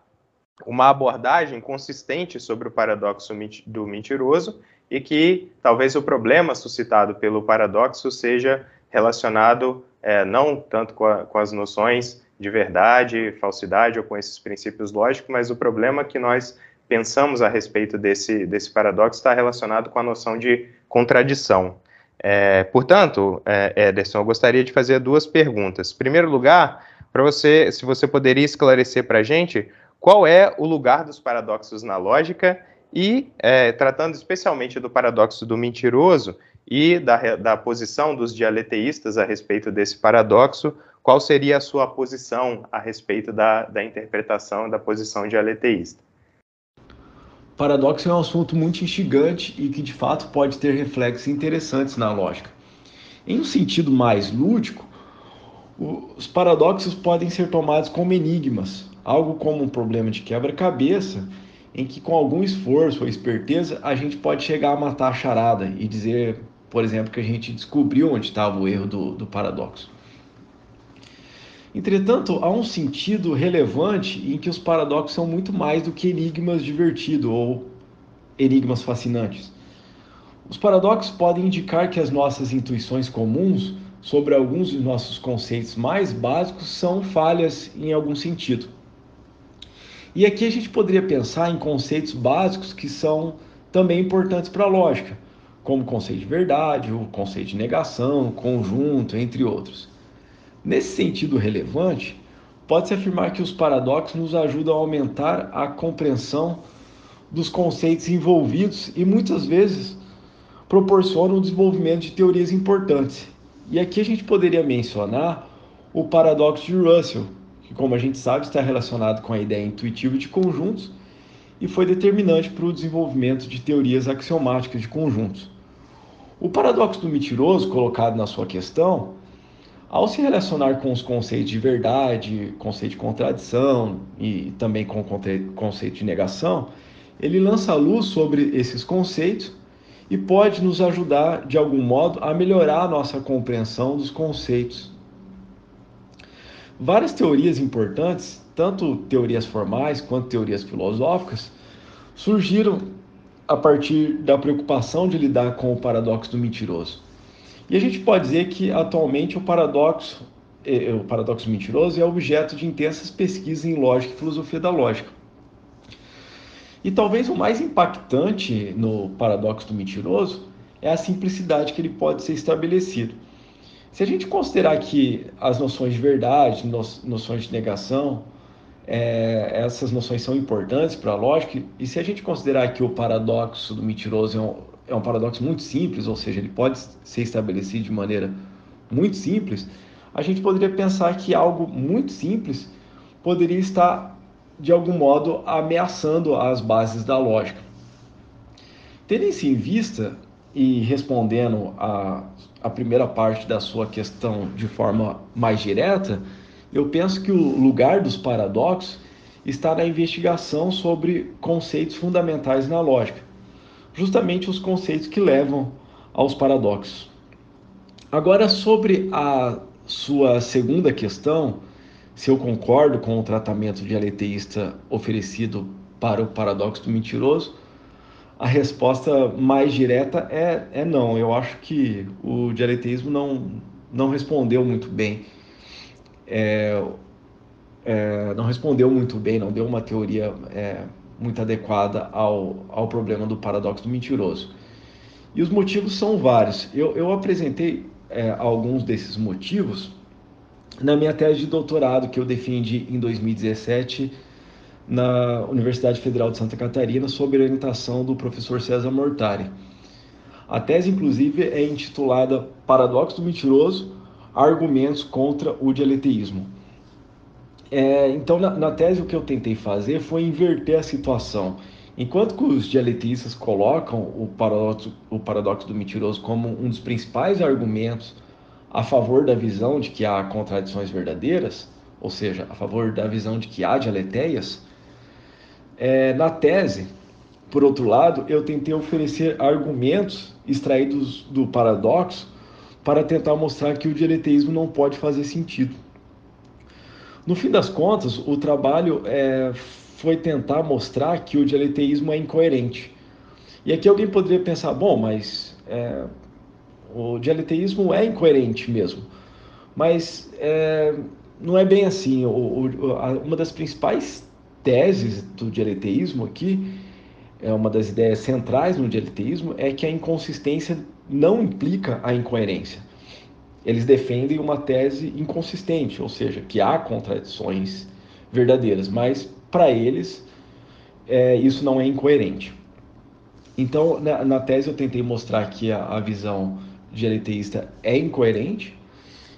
uma abordagem consistente sobre o paradoxo do mentiroso e que talvez o problema suscitado pelo paradoxo seja relacionado é, não tanto com, a, com, as noções de verdade, falsidade ou com esses princípios lógicos, mas o problema que nós pensamos a respeito desse, desse paradoxo está relacionado com a noção de contradição. É, portanto, é, Ederson, eu gostaria de fazer duas perguntas. Em primeiro lugar, para você, se você poderia esclarecer para a gente qual é o lugar dos paradoxos na lógica e, é, tratando especialmente do paradoxo do mentiroso e da, da posição dos dialeteístas a respeito desse paradoxo, qual seria a sua posição a respeito da, da interpretação da posição dialeteísta? Paradoxo é um assunto muito instigante e que de fato pode ter reflexos interessantes na lógica. Em um sentido mais lúdico, os paradoxos podem ser tomados como enigmas, algo como um problema de quebra-cabeça, em que com algum esforço ou esperteza a gente pode chegar a matar a charada e dizer, por exemplo, que a gente descobriu onde estava o erro do, do paradoxo. Entretanto, há um sentido relevante em que os paradoxos são muito mais do que enigmas divertidos ou enigmas fascinantes. Os paradoxos podem indicar que as nossas intuições comuns sobre alguns dos nossos conceitos mais básicos são falhas em algum sentido. E aqui a gente poderia pensar em conceitos básicos que são também importantes para a lógica, como o conceito de verdade, o conceito de negação, conjunto, entre outros. Nesse sentido relevante, pode-se afirmar que os paradoxos nos ajudam a aumentar a compreensão dos conceitos envolvidos e muitas vezes proporcionam o desenvolvimento de teorias importantes. E aqui a gente poderia mencionar o paradoxo de Russell, que, como a gente sabe, está relacionado com a ideia intuitiva de conjuntos e foi determinante para o desenvolvimento de teorias axiomáticas de conjuntos. O paradoxo do mentiroso, colocado na sua questão, ao se relacionar com os conceitos de verdade, conceito de contradição e também com o conceito de negação, ele lança luz sobre esses conceitos e pode nos ajudar, de algum modo, a melhorar a nossa compreensão dos conceitos. Várias teorias importantes, tanto teorias formais quanto teorias filosóficas, surgiram a partir da preocupação de lidar com o paradoxo do mentiroso. E a gente pode dizer que atualmente o paradoxo, eh, eh, o paradoxo mentiroso é objeto de intensas pesquisas em lógica e filosofia da lógica. E talvez o mais impactante no paradoxo do mentiroso é a simplicidade que ele pode ser estabelecido. Se a gente considerar que as noções de verdade, noções de negação, é, essas noções são importantes para a lógica, e se a gente considerar que o paradoxo do mentiroso é um, é um paradoxo muito simples, ou seja, ele pode ser estabelecido de maneira muito simples, a gente poderia pensar que algo muito simples poderia estar de algum modo, ameaçando as bases da lógica. Tendo isso em vista e respondendo a, a primeira parte da sua questão de forma mais direta, eu penso que o lugar dos paradoxos está na investigação sobre conceitos fundamentais na lógica, justamente os conceitos que levam aos paradoxos. Agora, sobre a sua segunda questão, se eu concordo com o tratamento dialeteísta oferecido para o paradoxo do mentiroso, a resposta mais direta é, é não. Eu acho que o dialeteísmo não, não respondeu muito bem. É, é, não respondeu muito bem, não deu uma teoria é, muito adequada ao, ao problema do paradoxo do mentiroso. E os motivos são vários. Eu, eu apresentei é, alguns desses motivos na minha tese de doutorado que eu defendi em 2017 na Universidade Federal de Santa Catarina sob orientação do professor César Mortari. A tese, inclusive, é intitulada Paradoxo do Mentiroso: Argumentos contra o Dialeteísmo. É, então, na, na, tese, o que eu tentei fazer foi inverter a situação. Enquanto que os dialetistas colocam o paradoxo, o paradoxo do mentiroso como um dos principais argumentos a favor da visão de que há contradições verdadeiras, ou seja, a favor da visão de que há dialeteias, é, na tese, por outro lado, eu tentei oferecer argumentos extraídos do paradoxo para tentar mostrar que o dialeteísmo não pode fazer sentido. No fim das contas, o trabalho é, foi tentar mostrar que o dialeteísmo é incoerente. E aqui alguém poderia pensar, bom, mas é, o dialeteísmo é incoerente mesmo, mas é, não é bem assim. O, o, a, uma das principais teses do dialeteísmo aqui, é uma das ideias centrais no dialeteísmo, é que a inconsistência não implica a incoerência. Eles defendem uma tese inconsistente, ou seja, que há contradições verdadeiras, mas para eles é, isso não é incoerente. Então, na, na, tese eu tentei mostrar que a, a visão dialeteísta é incoerente.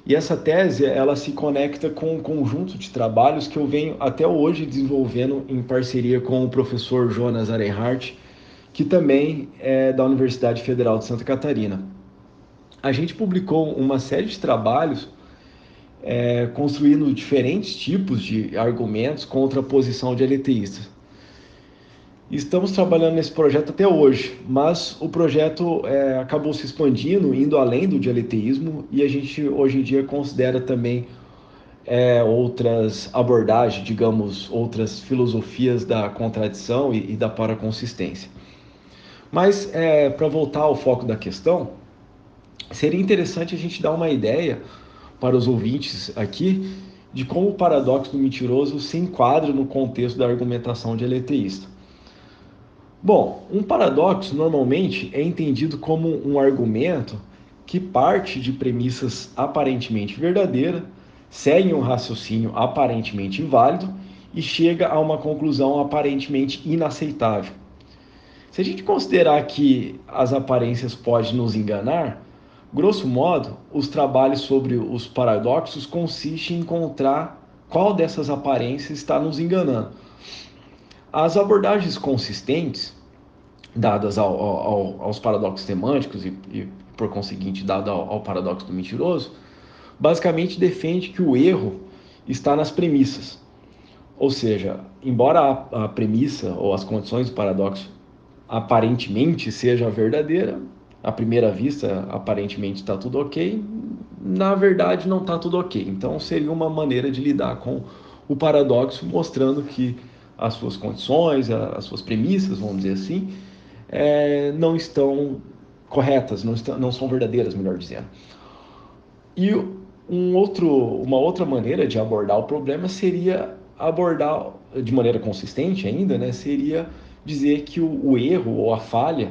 E essa tese ela se conecta com um conjunto de trabalhos que eu venho até hoje desenvolvendo em parceria com o professor Jonas Arenhardt, que também é da Universidade Federal de Santa Catarina. A gente publicou uma série de trabalhos é, construindo diferentes tipos de argumentos contra a posição dialeteísta. Estamos trabalhando nesse projeto até hoje, mas o projeto é, acabou se expandindo, indo além do dialeteísmo, e a gente hoje em dia considera também é, outras abordagens, digamos, outras filosofias da contradição e, e da paraconsistência. Mas, é, para voltar ao foco da questão, seria interessante a gente dar uma ideia para os ouvintes aqui de como o paradoxo do mentiroso se enquadra no contexto da argumentação dialeteísta. Bom, um paradoxo normalmente é entendido como um argumento que parte de premissas aparentemente verdadeiras, segue um raciocínio aparentemente válido e chega a uma conclusão aparentemente inaceitável. Se a gente considerar que as aparências podem nos enganar, grosso modo, os trabalhos sobre os paradoxos consistem em encontrar qual dessas aparências está nos enganando. As abordagens consistentes, dadas ao, ao, aos paradoxos semânticos e, e por conseguinte, dado ao, ao paradoxo do mentiroso, basicamente defende que o erro está nas premissas. Ou seja, embora a, a premissa ou as condições do paradoxo aparentemente seja verdadeira, à primeira vista aparentemente está tudo ok, na verdade não está tudo ok. Então seria uma maneira de lidar com o paradoxo, mostrando que as suas condições, as suas premissas, vamos dizer assim, é, não estão corretas, não, estão, não são verdadeiras, melhor dizendo. E um outro, uma outra maneira de abordar o problema seria abordar de maneira consistente ainda, né, seria dizer que o, o erro ou a falha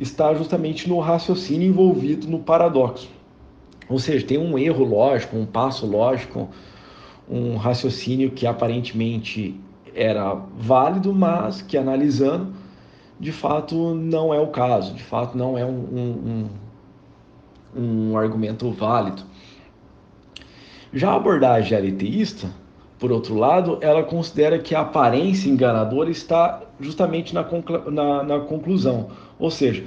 está justamente no raciocínio envolvido no paradoxo. Ou seja, tem um erro lógico, um passo lógico, um raciocínio que aparentemente era válido, mas que analisando, de fato não é o caso, de fato não é um, um, um argumento válido. Já a abordagem aliteísta, por outro lado, ela considera que a aparência enganadora está justamente na, na, na conclusão. Ou seja,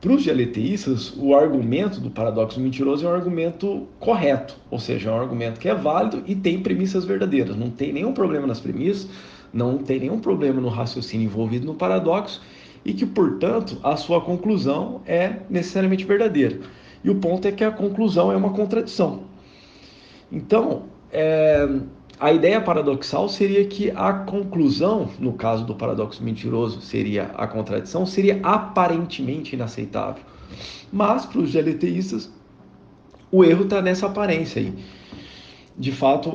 para os dialeteístas, o argumento do paradoxo mentiroso é um argumento correto, ou seja, é um argumento que é válido e tem premissas verdadeiras. Não tem nenhum problema nas premissas, não tem nenhum problema no raciocínio envolvido no paradoxo e que, portanto, a sua conclusão é necessariamente verdadeira. E o ponto é que a conclusão é uma contradição. Então, é, a ideia paradoxal seria que a conclusão, no caso do paradoxo mentiroso, seria a contradição, seria aparentemente inaceitável. Mas, para os dialeteístas, o erro está nessa aparência aí de fato,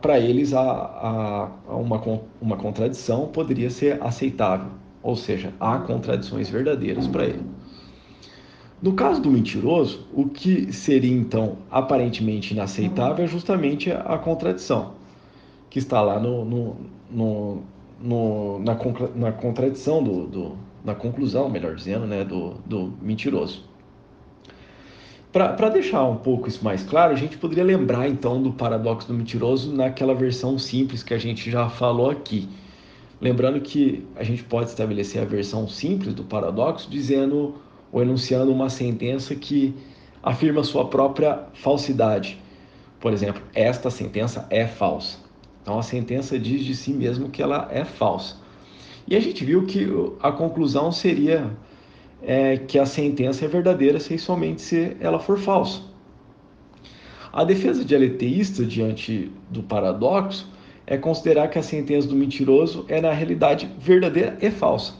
para eles, a, a uma, uma contradição poderia ser aceitável, ou seja, há contradições verdadeiras para ele. No caso do mentiroso, o que seria então aparentemente inaceitável é justamente a contradição, que está lá no, no, no, no na, na, contradição do, do, na conclusão, melhor dizendo, né, do, do mentiroso. Para deixar um pouco isso mais claro, a gente poderia lembrar então do paradoxo do mentiroso naquela versão simples que a gente já falou aqui. Lembrando que a gente pode estabelecer a versão simples do paradoxo dizendo ou enunciando uma sentença que afirma sua própria falsidade. Por exemplo, esta sentença é falsa. Então a sentença diz de si mesmo que ela é falsa. E a gente viu que a conclusão seria é, que a sentença é verdadeira se somente se ela for falsa. A defesa dialeteísta diante do paradoxo é considerar que a sentença do mentiroso é na realidade verdadeira e falsa.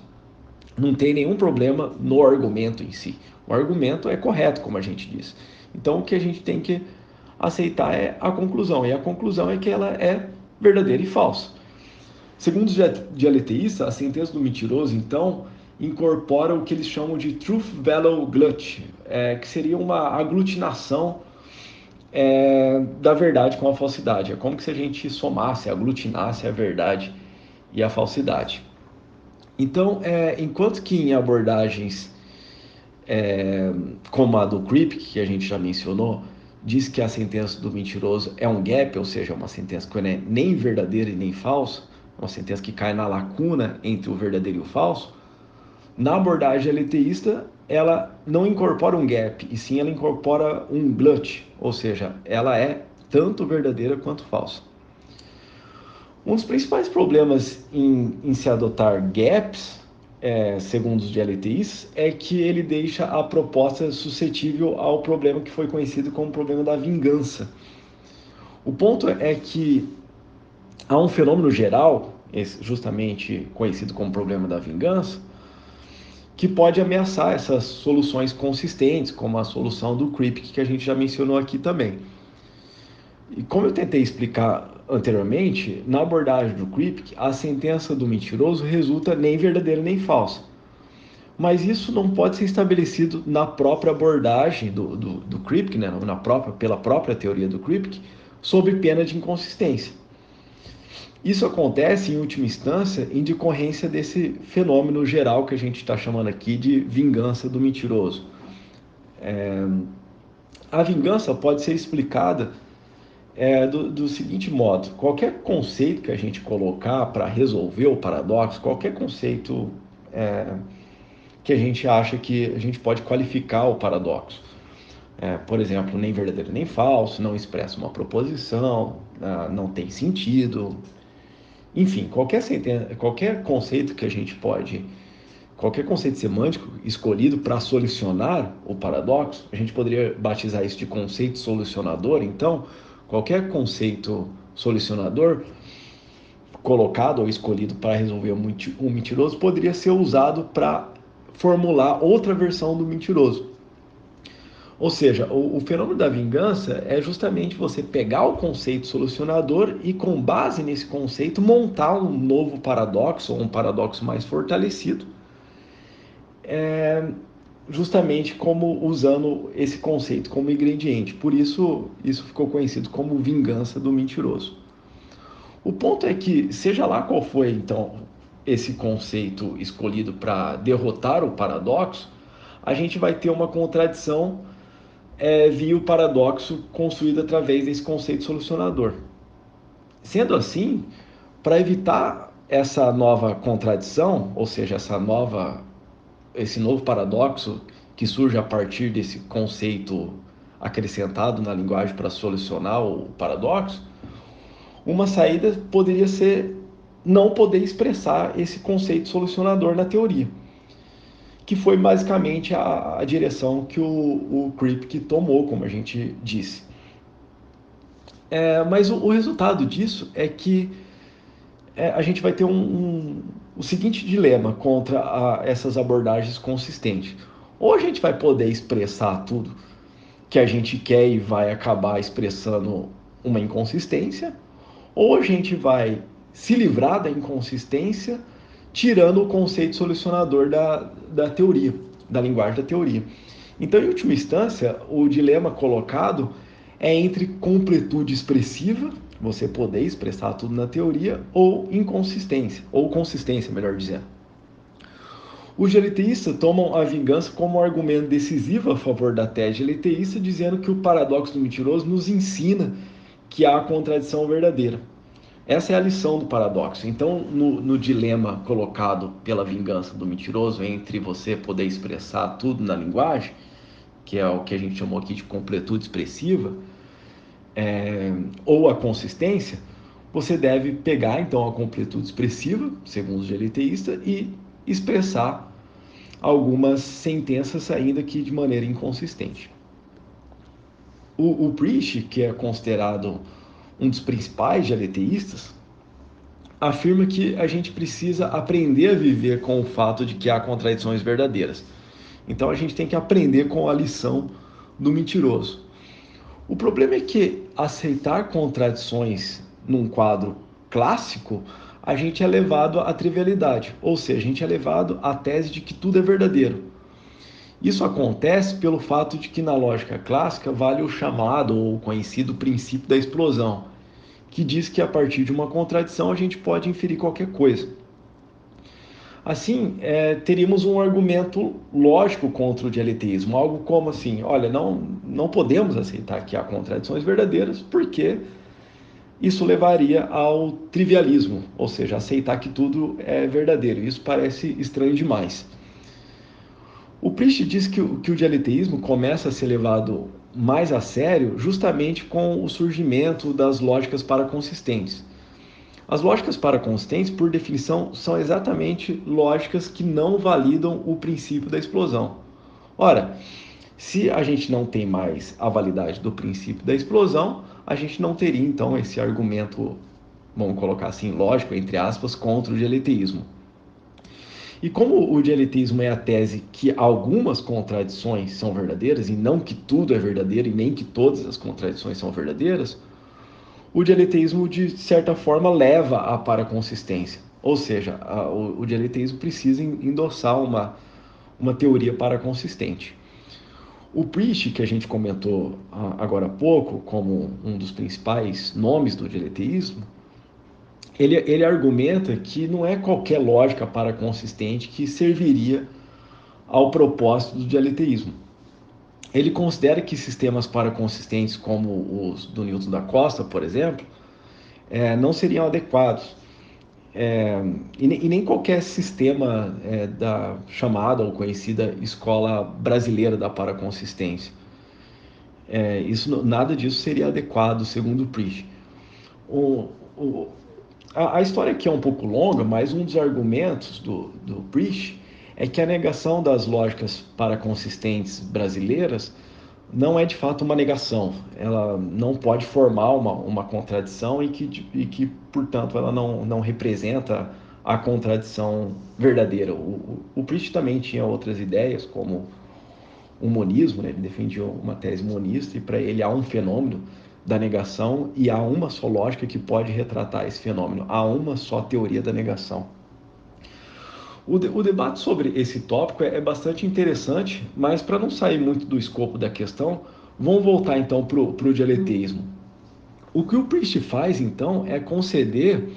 Não tem nenhum problema no argumento em si. O argumento é correto, como a gente diz. Então o que a gente tem que aceitar é a conclusão, e a conclusão é que ela é verdadeira e falsa. Segundo os dialeteístas, a sentença do mentiroso, então, incorpora o que eles chamam de truth value glut, é, que seria uma aglutinação é, da verdade com a falsidade. É como se a gente somasse, aglutinasse a verdade e a falsidade. Então, é, enquanto que em abordagens é, como a do Kripke, que a gente já mencionou, diz que a sentença do mentiroso é um gap, ou seja, uma sentença que não é nem verdadeira e nem falsa, uma sentença que cai na lacuna entre o verdadeiro e o falso, na abordagem LTista, ela não incorpora um gap, e sim ela incorpora um glut, ou seja, ela é tanto verdadeira quanto falsa. Um dos principais problemas em, em se adotar gaps, é, segundo os GLTIs, é que ele deixa a proposta suscetível ao problema que foi conhecido como problema da vingança. O ponto é que há um fenômeno geral, justamente conhecido como problema da vingança, que pode ameaçar essas soluções consistentes, como a solução do Kripke, que a gente já mencionou aqui também. E como eu tentei explicar anteriormente, na abordagem do Kripke, a sentença do mentiroso resulta nem verdadeira nem falsa. mas isso não pode ser estabelecido na própria abordagem do, do, do né, na própria, pela própria teoria do Kripke, sob pena de inconsistência. Isso acontece, em última instância, em decorrência desse fenômeno geral que a gente está chamando aqui de vingança do mentiroso. É... A vingança pode ser explicada é, do, do, seguinte modo: qualquer conceito que a gente colocar para resolver o paradoxo, qualquer conceito é, que a gente acha que a gente pode qualificar o paradoxo. É, por exemplo, nem verdadeiro nem falso, não expressa uma proposição, ah, não tem sentido. Enfim, qualquer, qualquer conceito que a gente pode, qualquer conceito semântico escolhido para solucionar o paradoxo, a gente poderia batizar isso de conceito solucionador. Então, qualquer conceito solucionador colocado ou escolhido para resolver um mentiroso poderia ser usado para formular outra versão do mentiroso. Ou seja, o, o, fenômeno da vingança é justamente você pegar o conceito solucionador e, com base nesse conceito, montar um novo paradoxo, ou um paradoxo mais fortalecido, é, justamente como usando esse conceito como ingrediente. Por isso, isso ficou conhecido como vingança do mentiroso. O ponto é que, seja lá qual foi então esse conceito escolhido para derrotar o paradoxo, a gente vai ter uma contradição é, via o paradoxo construído através desse conceito solucionador. Sendo assim, para evitar essa nova contradição, ou seja, essa nova, esse novo paradoxo que surge a partir desse conceito acrescentado na linguagem para solucionar o paradoxo, uma saída poderia ser não poder expressar esse conceito solucionador na teoria, que foi basicamente a, a direção que o, o Kripke tomou, como a gente disse. É, mas o, o, resultado disso é que é, a gente vai ter um, um, o seguinte dilema contra a, essas abordagens consistentes. Ou a gente vai poder expressar tudo que a gente quer e vai acabar expressando uma inconsistência, ou a gente vai se livrar da inconsistência, tirando o conceito solucionador da, da teoria, da linguagem da teoria. Então, em última instância, o dilema colocado é entre completude expressiva, você poder expressar tudo na teoria, ou inconsistência, ou consistência, melhor dizendo. Os geliteístas tomam a vingança como um argumento decisivo a favor da tese geliteísta, dizendo que o paradoxo do mentiroso nos ensina que há contradição verdadeira. Essa é a lição do paradoxo. Então, no, no, dilema colocado pela vingança do mentiroso entre você poder expressar tudo na linguagem, que é o que a gente chamou aqui de completude expressiva, é, ou a consistência, você deve pegar então a completude expressiva, segundo o geliteísta, e expressar algumas sentenças ainda que de maneira inconsistente. O, o que é considerado um dos principais dialeteístas, afirma que a gente precisa aprender a viver com o fato de que há contradições verdadeiras. Então a gente tem que aprender com a lição do mentiroso. O problema é que aceitar contradições num quadro clássico, a gente é levado à trivialidade, ou seja, a gente é levado à tese de que tudo é verdadeiro. Isso acontece pelo fato de que na lógica clássica vale o chamado ou conhecido princípio da explosão, que diz que a partir de uma contradição a gente pode inferir qualquer coisa. Assim, é, teríamos um argumento lógico contra o dialeteísmo, algo como assim: olha, não, não podemos aceitar que há contradições verdadeiras, porque isso levaria ao trivialismo, ou seja, aceitar que tudo é verdadeiro. Isso parece estranho demais. O Priest diz que, que o dialeteísmo começa a ser levado mais a sério justamente com o surgimento das lógicas paraconsistentes. As lógicas paraconsistentes, por definição, são exatamente lógicas que não validam o princípio da explosão. Ora, se a gente não tem mais a validade do princípio da explosão, a gente não teria então esse argumento, vamos colocar assim, lógico, entre aspas, contra o dialeteísmo. E como o dialetismo é a tese que algumas contradições são verdadeiras, e não que tudo é verdadeiro, e nem que todas as contradições são verdadeiras, o dialetismo, de certa forma, leva à paraconsistência. Ou seja, a, o, o dialetismo precisa endossar uma, uma teoria paraconsistente. O Priest, que a gente comentou agora há pouco como um dos principais nomes do dialeteísmo, ele, ele argumenta que não é qualquer lógica paraconsistente que serviria ao propósito do dialeteísmo. Ele considera que sistemas paraconsistentes como os do Newton da Costa, por exemplo, é, não seriam adequados. É, e, e, nem qualquer sistema é, da chamada ou conhecida escola brasileira da paraconsistência. É, isso, nada disso seria adequado, segundo o. O, o, a, história aqui é um pouco longa, mas um dos argumentos do, do Priest é que a negação das lógicas paraconsistentes brasileiras não é de fato uma negação, ela não pode formar uma, uma contradição e que, e que, portanto, ela não, não representa a contradição verdadeira. O, o, o Priest também tinha outras ideias, como o monismo, né? ele defendia uma tese monista, e para ele há um fenômeno da negação e há uma só lógica que pode retratar esse fenômeno, há uma só teoria da negação. O, de, o debate sobre esse tópico é, é bastante interessante, mas para não sair muito do escopo da questão, vamos voltar então para o dialeteísmo. O que o Priest faz então é conceder,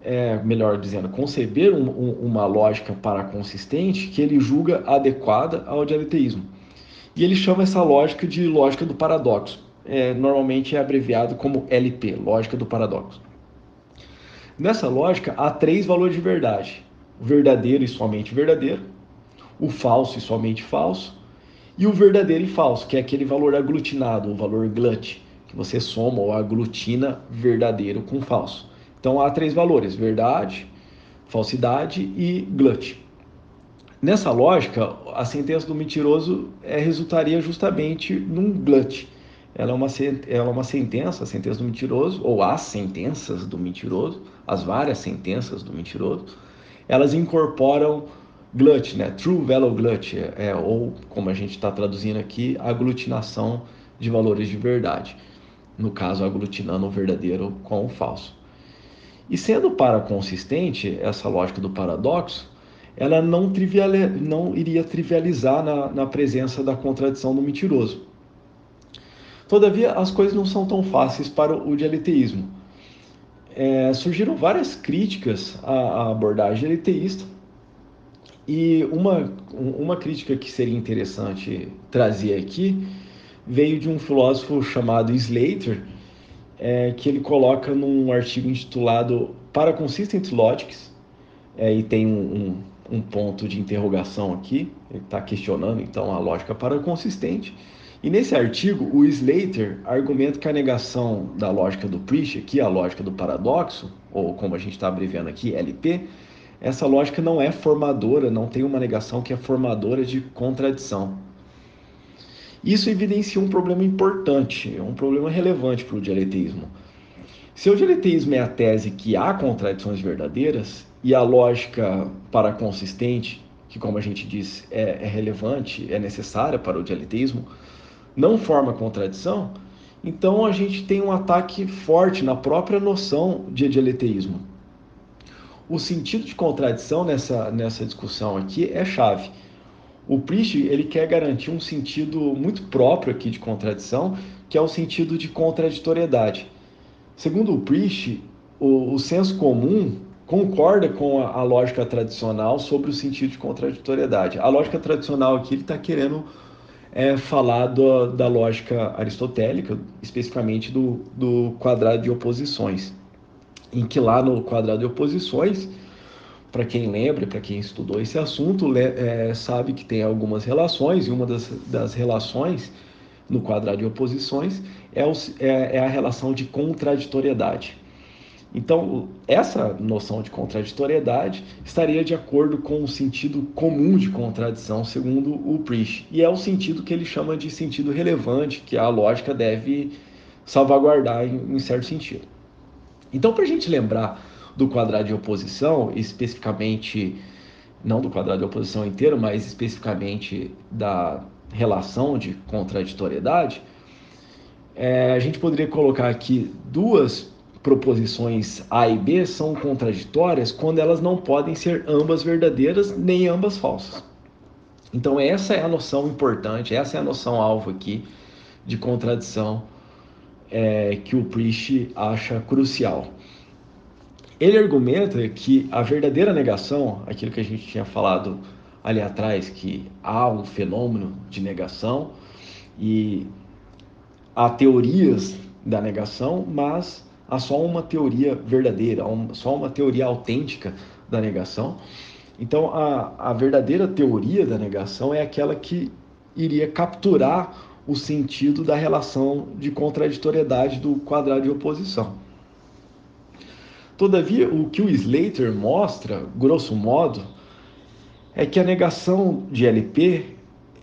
é, melhor dizendo, conceber um, um, uma lógica paraconsistente que ele julga adequada ao dialeteísmo. E ele chama essa lógica de lógica do paradoxo. É, normalmente é abreviado como LP, lógica do paradoxo. Nessa lógica, há três valores de verdade o verdadeiro e somente verdadeiro, o falso e somente falso, e o verdadeiro e falso, que é aquele valor aglutinado, o valor glut, que você soma ou aglutina verdadeiro com falso. Então há três valores: verdade, falsidade e glut. Nessa lógica, a sentença do mentiroso é, resultaria justamente num glut. Ela é, uma, ela é uma sentença, a sentença do mentiroso, ou as sentenças do mentiroso, as várias sentenças do mentiroso, elas incorporam glut, né? True value glut, é, ou como a gente está traduzindo aqui, aglutinação de valores de verdade. No caso, aglutinando o verdadeiro com o falso. E sendo paraconsistente, essa lógica do paradoxo, ela não, triviali não iria trivializar na, na presença da contradição do mentiroso. Todavia, as coisas não são tão fáceis para o dialeteísmo é, surgiram várias críticas à, à abordagem eliteísta e uma, uma crítica que seria interessante trazer aqui veio de um filósofo chamado Slater, é, que ele coloca num artigo intitulado Para Consistent Logics, é, e tem um, um, um, ponto de interrogação aqui, ele está questionando então a lógica para consistente. E nesse artigo, o Slater argumenta que a negação da lógica do Priest, que é a lógica do paradoxo, ou como a gente está abreviando aqui, LP, essa lógica não é formadora, não tem uma negação que é formadora de contradição. Isso evidencia um problema importante, um problema relevante para o dialeteísmo. Se o dialeteísmo é a tese que há contradições verdadeiras e a lógica para consistente, que como a gente disse é, é relevante, é necessária para o dialeteísmo, não forma contradição, então a gente tem um ataque forte na própria noção de dialeteísmo. O sentido de contradição nessa, nessa discussão aqui é chave. O Priest ele quer garantir um sentido muito próprio aqui de contradição, que é o sentido de contraditoriedade. Segundo o Priest, o, o senso comum concorda com a, a, lógica tradicional sobre o sentido de contraditoriedade. A lógica tradicional aqui está querendo é falar do, da lógica aristotélica, especificamente do, do quadrado de oposições, em que lá no quadrado de oposições, para quem lembra, para quem estudou esse assunto, é, sabe que tem algumas relações, e uma das, das relações no quadrado de oposições é, o, é, é a relação de contraditoriedade. Então, essa noção de contraditoriedade estaria de acordo com o sentido comum de contradição, segundo o Priest, e é o sentido que ele chama de sentido relevante, que a lógica deve salvaguardar em, em certo sentido. Então, para a gente lembrar do quadrado de oposição, especificamente, não do quadrado de oposição inteiro, mas especificamente da relação de contraditoriedade, é, a gente poderia colocar aqui duas proposições A e B são contraditórias quando elas não podem ser ambas verdadeiras nem ambas falsas. Então essa é a noção importante, essa é a noção alvo aqui de contradição é, que o Priest acha crucial. Ele argumenta que a verdadeira negação, aquilo que a gente tinha falado ali atrás, que há um fenômeno de negação e há teorias da negação, mas há só uma teoria verdadeira, só uma teoria autêntica da negação. Então, a, a verdadeira teoria da negação é aquela que iria capturar o sentido da relação de contraditoriedade do quadrado de oposição. Todavia, o que o Slater mostra, grosso modo, é que a negação de LP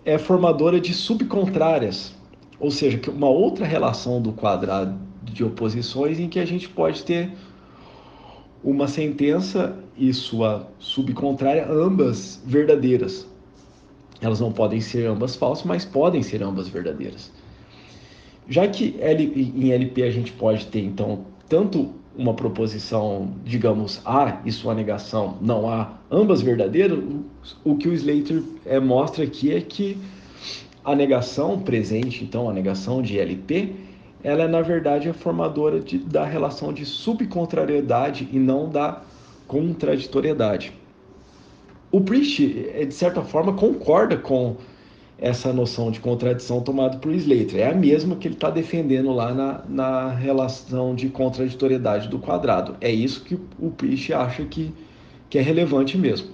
é formadora de subcontrárias, ou seja, que uma outra relação do quadrado de oposições em que a gente pode ter uma sentença e sua subcontrária, ambas verdadeiras. Elas não podem ser ambas falsas, mas podem ser ambas verdadeiras. Já que em LP a gente pode ter, então, tanto uma proposição, digamos, A e sua negação não há, ambas verdadeiras, o que o Slater é, mostra aqui é que a negação presente, então, a negação de LP, ela é, na verdade, a formadora de, da relação de subcontrariedade e não da contraditoriedade. O Priest, de certa forma, concorda com essa noção de contradição tomada por Slater. É a mesma que ele está defendendo lá na, na relação de contraditoriedade do quadrado. É isso que o Priest acha que, que é relevante mesmo.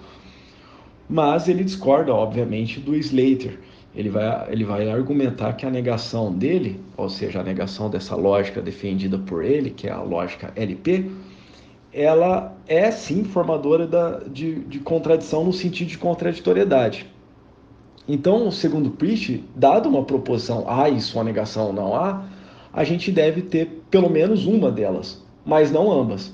Mas ele discorda, obviamente, do Slater. Ele vai, ele vai argumentar que a negação dele, ou seja, a negação dessa lógica defendida por ele, que é a lógica LP, ela é sim formadora da, de, de contradição no sentido de contraditoriedade. Então, segundo Priest, dado uma proposição A e sua negação não há, a gente deve ter pelo menos uma delas, mas não ambas.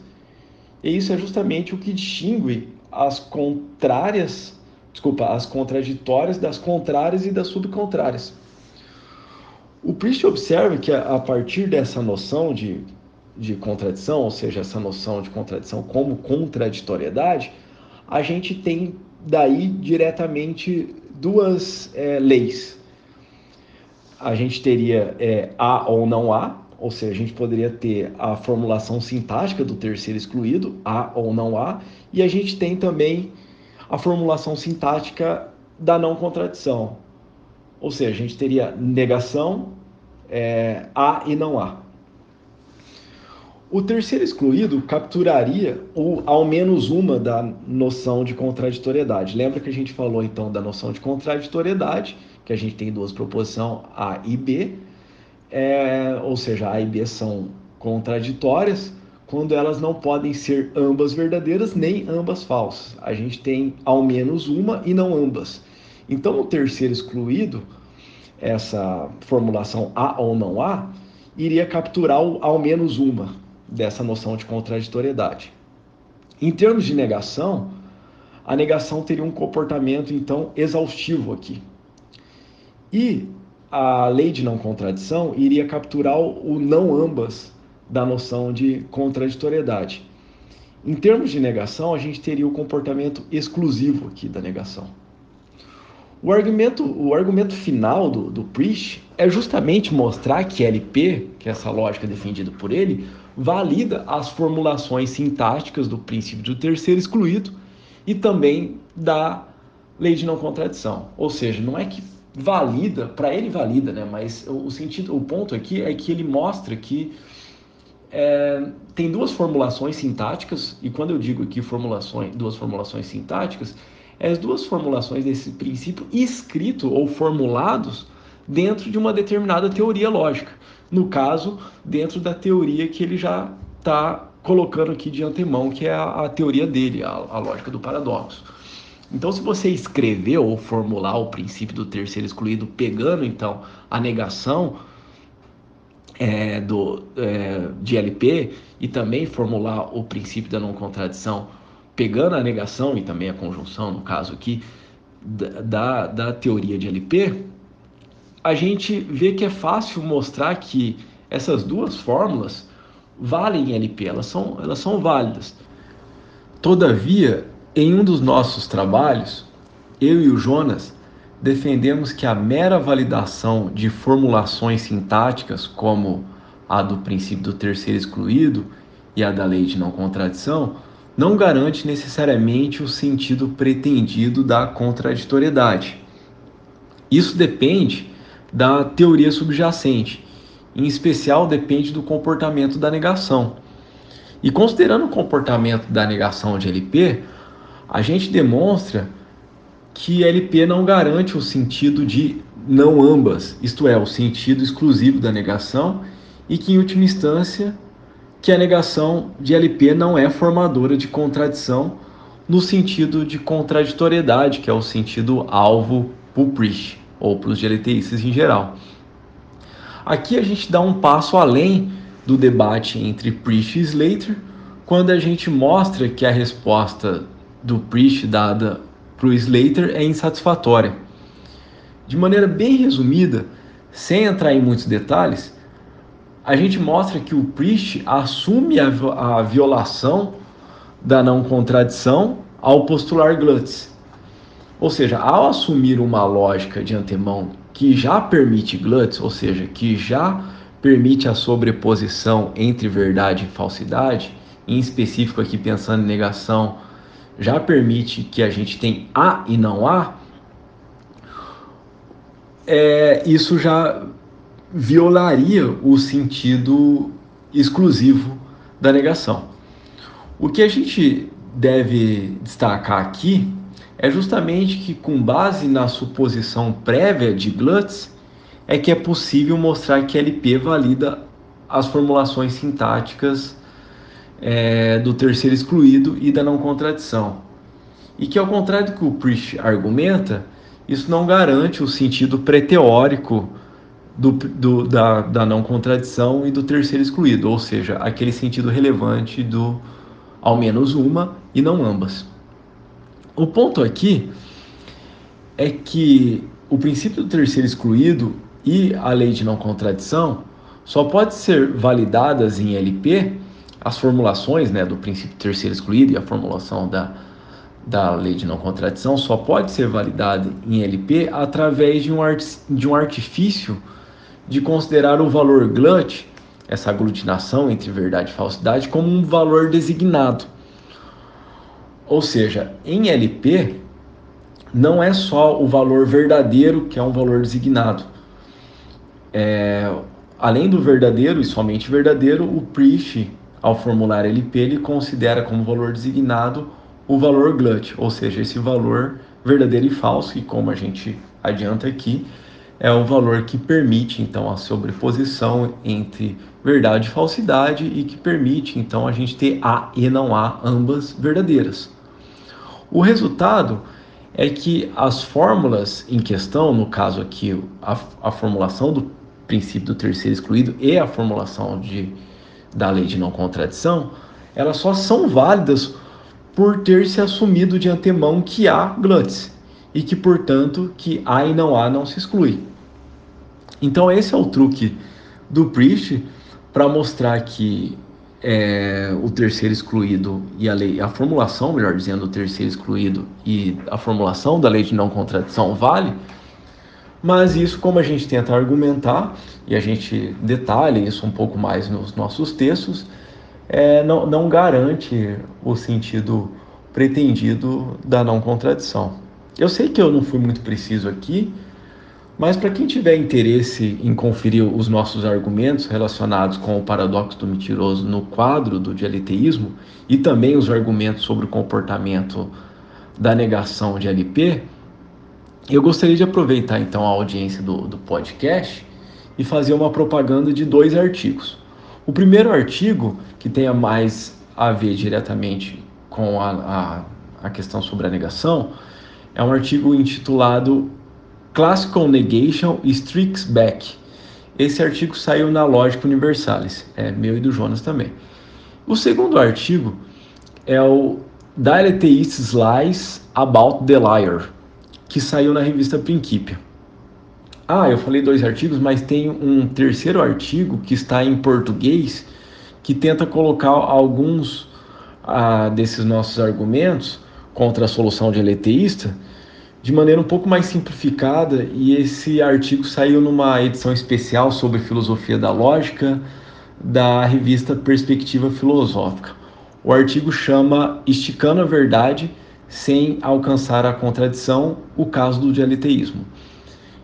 E isso é justamente o que distingue as contrárias, desculpa, as contraditórias das contrárias e das subcontrárias. O Priest observa que a partir dessa noção de de contradição, ou seja, essa noção de contradição como contraditoriedade, a gente tem daí diretamente duas é, leis. A gente teria é, A ou não A, ou seja, a gente poderia ter a formulação sintática do terceiro excluído, A ou não A, e a gente tem também a formulação sintática da não contradição. Ou seja, a gente teria negação, é, A e não A. O terceiro excluído capturaria o, ao menos uma da noção de contraditoriedade. Lembra que a gente falou então da noção de contraditoriedade, que a gente tem duas proposições A e B, é, ou seja, A e B são contraditórias quando elas não podem ser ambas verdadeiras nem ambas falsas. A gente tem ao menos uma e não ambas. Então, o terceiro excluído, essa formulação A ou não A, iria capturar o, ao menos uma dessa noção de contraditoriedade. Em termos de negação, a negação teria um comportamento então exaustivo aqui. E a lei de não contradição iria capturar o não ambas da noção de contraditoriedade. Em termos de negação, a gente teria o comportamento exclusivo aqui da negação. O argumento, o argumento final do, do é justamente mostrar que LP, que é essa lógica defendida por ele, valida as formulações sintáticas do princípio do terceiro excluído e também da lei de não contradição. Ou seja, não é que valida, para ele valida, né? Mas o sentido, o ponto aqui é que ele mostra que é, tem duas formulações sintáticas e quando eu digo aqui formulações, duas formulações sintáticas, é as duas formulações desse princípio escrito ou formulados dentro de uma determinada teoria lógica no caso, dentro da teoria que ele já está colocando aqui de antemão, que é a, a teoria dele, a, a, lógica do paradoxo. Então, se você escrever ou formular o princípio do terceiro excluído, pegando então a negação é, do, é, de LP e também formular o princípio da não contradição, pegando a negação e também a conjunção, no caso aqui, da, da teoria de LP, a gente vê que é fácil mostrar que essas duas fórmulas valem em LP, elas são, elas são válidas. Todavia, em um dos nossos trabalhos, eu e o Jonas defendemos que a mera validação de formulações sintáticas, como a do princípio do terceiro excluído e a da lei de não contradição, não garante necessariamente o sentido pretendido da contraditoriedade. Isso depende da teoria subjacente, em especial depende do comportamento da negação. E considerando o comportamento da negação de LP, a gente demonstra que LP não garante o sentido de não ambas, isto é, o sentido exclusivo da negação, e que, em última instância, que a negação de LP não é formadora de contradição no sentido de contraditoriedade, que é o sentido alvo para o Priest, ou para os dialeteístas em geral. Aqui a gente dá um passo além do debate entre Priest e Slater, quando a gente mostra que a resposta do Priest dada para o Slater é insatisfatória. De maneira bem resumida, sem entrar em muitos detalhes, a gente mostra que o Priest assume a, a violação da não contradição ao postular Glutz. Ou seja, ao assumir uma lógica de antemão que já permite Glutz, ou seja, que já permite a sobreposição entre verdade e falsidade, em específico aqui pensando em negação já permite que a gente tem A e não A, é, isso já violaria o sentido exclusivo da negação. O que a gente deve destacar aqui é justamente que, com base na suposição prévia de Glutz, é que é possível mostrar que LP valida as formulações sintáticas é, do terceiro excluído e da não contradição. E que, ao contrário do que o Priest argumenta, isso não garante o sentido preteórico do, do, da, da não contradição e do terceiro excluído, ou seja, aquele sentido relevante do ao menos uma e não ambas. O ponto aqui é que o princípio do terceiro excluído e a lei de não contradição só pode ser validadas em LP as formulações né, do princípio terceiro excluído e a formulação da, da lei de não contradição só pode ser validada em LP através de um, art, de um artifício de considerar o valor glut, essa aglutinação entre verdade e falsidade, como um valor designado. Ou seja, em LP não é só o valor verdadeiro que é um valor designado. É, além do verdadeiro e somente verdadeiro, o Priest ao formular LP, ele considera como valor designado o valor glut, ou seja, esse valor verdadeiro e falso, e como a gente adianta aqui, é o valor que permite então a sobreposição entre verdade e falsidade e que permite então a gente ter A e não A ambas verdadeiras. O resultado é que as fórmulas em questão, no caso aqui a, a formulação do princípio do terceiro excluído e a formulação de da lei de não contradição, elas só são válidas por ter se assumido de antemão que há glutz e que, portanto, que há e não há não se exclui. Então esse é o truque do Priest para mostrar que é, o terceiro excluído e a lei, a formulação, melhor dizendo, do terceiro excluído e a formulação da lei de não contradição vale, mas isso, como a gente tenta argumentar, e a gente detalha isso um pouco mais nos nossos textos, é, não, não garante o sentido pretendido da não contradição. Eu sei que eu não fui muito preciso aqui, mas para quem tiver interesse em conferir os nossos argumentos relacionados com o paradoxo do mentiroso no quadro do dialeteísmo e também os argumentos sobre o comportamento da negação de LP, eu gostaria de aproveitar então a audiência do, do podcast e fazer uma propaganda de dois artigos. O primeiro artigo, que tenha mais a ver diretamente com a, a, a questão sobre a negação, é um artigo intitulado Classical Negation Strikes Back. Esse artigo saiu na Lógica Universalis, é meu e do Jonas também. O segundo artigo é o Dialetheist Lies About the Liar, que saiu na revista Principia. Ah, eu falei dois artigos, mas tem um terceiro artigo que está em português que tenta colocar alguns ah, desses nossos argumentos contra a solução de eleteísta de maneira um pouco mais simplificada e esse artigo saiu numa edição especial sobre filosofia da lógica da revista Perspectiva Filosófica. O artigo chama Esticando a Verdade sem alcançar a contradição, o caso do dialeteísmo.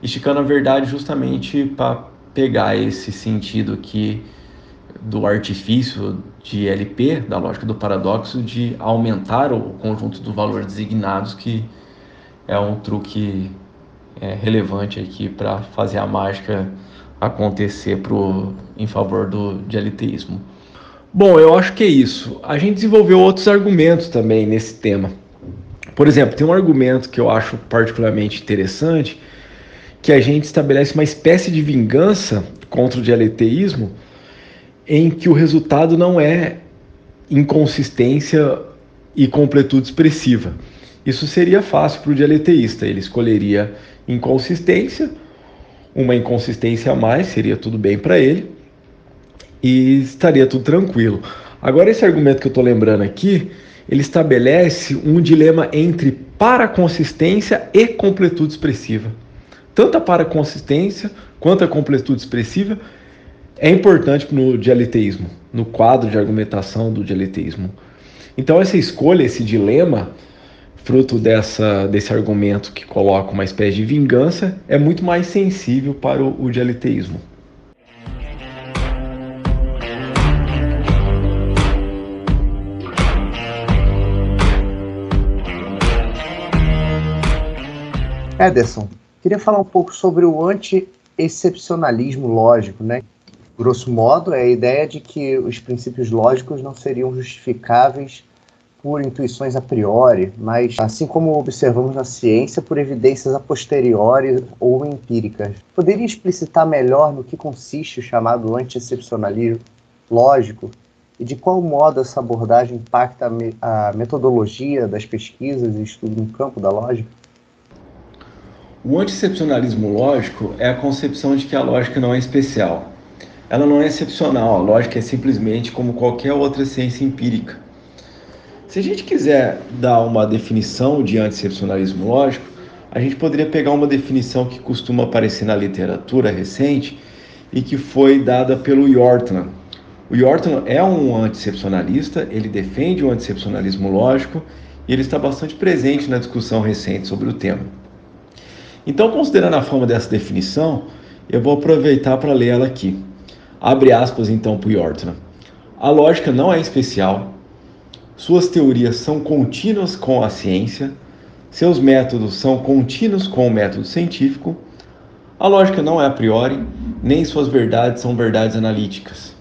Esticando a verdade justamente para pegar esse sentido aqui do artifício de LP, da lógica do paradoxo, de aumentar o conjunto do valor designados que é um truque é, relevante aqui para fazer a mágica acontecer pro, em favor do dialeteísmo. Bom, eu acho que é isso. A gente desenvolveu outros argumentos também nesse tema. Por exemplo, tem um argumento que eu acho particularmente interessante, que a gente estabelece uma espécie de vingança contra o dialeteísmo, em que o resultado não é inconsistência e completude expressiva. Isso seria fácil para o dialeteísta, ele escolheria inconsistência, uma inconsistência a mais, seria tudo bem para ele, e estaria tudo tranquilo. Agora, esse argumento que eu estou lembrando aqui, ele estabelece um dilema entre paraconsistência e completude expressiva. Tanto a paraconsistência quanto a completude expressiva é importante no dialeteísmo, no quadro de argumentação do dialeteísmo. Então, essa escolha, esse dilema, fruto dessa, desse argumento que coloca uma espécie de vingança, é muito mais sensível para o, o dialeteísmo. Ederson, queria falar um pouco sobre o anti-excepcionalismo lógico, né? Grosso modo, é a ideia de que os princípios lógicos não seriam justificáveis por intuições a priori, mas, assim como observamos na ciência, por evidências a posteriori ou empíricas. Poderia explicitar melhor no que consiste o chamado anti-excepcionalismo lógico e de qual modo essa abordagem impacta a metodologia das pesquisas e estudo no campo da lógica? O anti-excepcionalismo lógico é a concepção de que a lógica não é especial. Ela não é excepcional, a lógica é simplesmente como qualquer outra ciência empírica se a gente quiser dar uma definição de antiexcepcionalismo lógico, a gente poderia pegar uma definição que costuma aparecer na literatura recente e que foi dada pelo Yortland. O Yortland é um antiexcepcionalista, ele defende o antiexcepcionalismo lógico e ele está bastante presente na discussão recente sobre o tema. Então, considerando a forma dessa definição, eu vou aproveitar para ler ela aqui. Abre aspas então para Yortland. A lógica não é especial, suas teorias são contínuas com a ciência, seus métodos são contínuos com o método científico. A lógica não é a priori, nem suas verdades são verdades analíticas.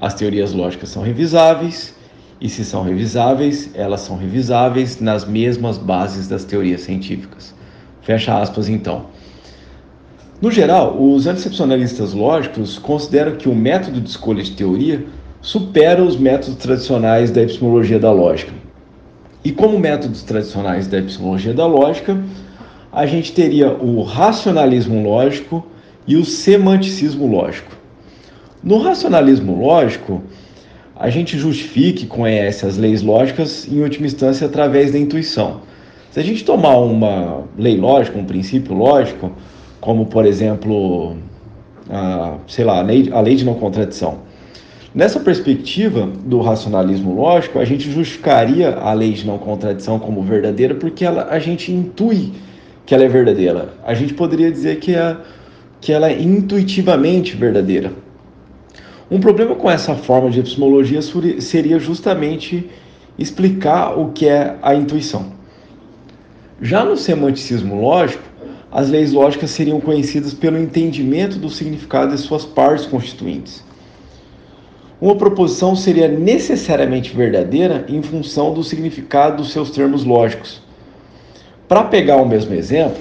As teorias lógicas são revisáveis, e se são revisáveis, elas são revisáveis nas mesmas bases das teorias científicas. Fecha aspas, então. No geral, os anticepcionalistas lógicos consideram que o método de escolha de teoria supera os métodos tradicionais da epistemologia da lógica. E como métodos tradicionais da epistemologia da lógica, a gente teria o racionalismo lógico e o semanticismo lógico. No racionalismo lógico, a gente justifica e conhece as leis lógicas, em última instância, através da intuição. Se a gente tomar uma lei lógica, um princípio lógico, como, por exemplo, a, sei lá, a lei, a lei de não contradição, Nessa perspectiva do racionalismo lógico, a gente justificaria a lei de não contradição como verdadeira porque ela, a gente intui que ela é verdadeira. A gente poderia dizer que, é, que ela é intuitivamente verdadeira. Um problema com essa forma de epistemologia seria justamente explicar o que é a intuição. Já no semanticismo lógico, as leis lógicas seriam conhecidas pelo entendimento do significado de suas partes constituintes. Uma proposição seria necessariamente verdadeira em função do significado dos seus termos lógicos. Para pegar o mesmo exemplo,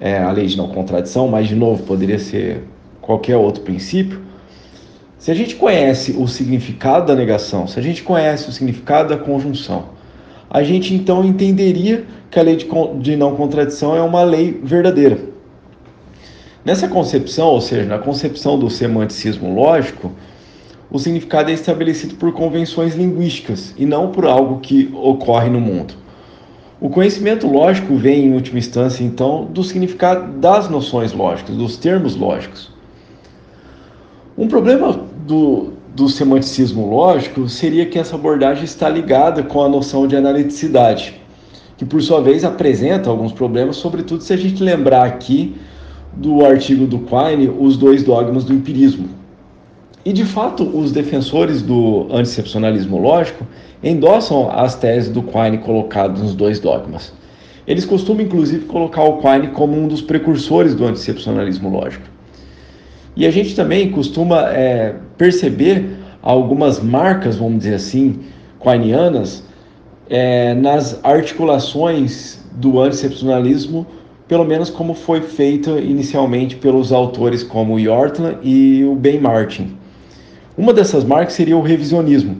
é, a lei de não contradição, mas de novo poderia ser qualquer outro princípio. Se a gente conhece o significado da negação, se a gente conhece o significado da conjunção, a gente então entenderia que a lei de, de não contradição é uma lei verdadeira. Nessa concepção, ou seja, na concepção do semanticismo lógico, o significado é estabelecido por convenções linguísticas e não por algo que ocorre no mundo. O conhecimento lógico vem, em última instância, então, do significado das noções lógicas, dos termos lógicos. Um problema do, do semanticismo lógico seria que essa abordagem está ligada com a noção de analiticidade, que por sua vez apresenta alguns problemas, sobretudo se a gente lembrar aqui do artigo do Quine, Os Dois Dogmas do Empirismo. E de fato, os defensores do anticepcionalismo lógico endossam as teses do Quine colocadas nos dois dogmas. Eles costumam inclusive colocar o Quine como um dos precursores do anticepcionalismo lógico. E a gente também costuma é, perceber algumas marcas, vamos dizer assim, quinianas é, nas articulações do anticepcionalismo, pelo menos como foi feito inicialmente pelos autores como Yortland e o Ben Martin. Uma dessas marcas seria o revisionismo,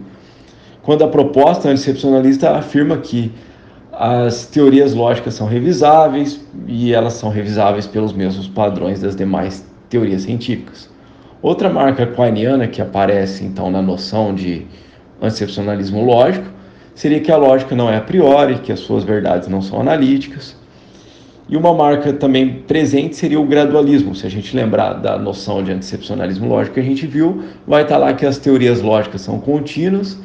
quando a proposta anticepcionalista afirma que as teorias lógicas são revisáveis e elas são revisáveis pelos mesmos padrões das demais teorias científicas. Outra marca quiniana que aparece então na noção de anticepcionalismo lógico seria que a lógica não é a priori, que as suas verdades não são analíticas. E uma marca também presente seria o gradualismo. Se a gente lembrar da noção de anticepcionalismo lógico que a gente viu, vai estar lá que as teorias lógicas são contínuas,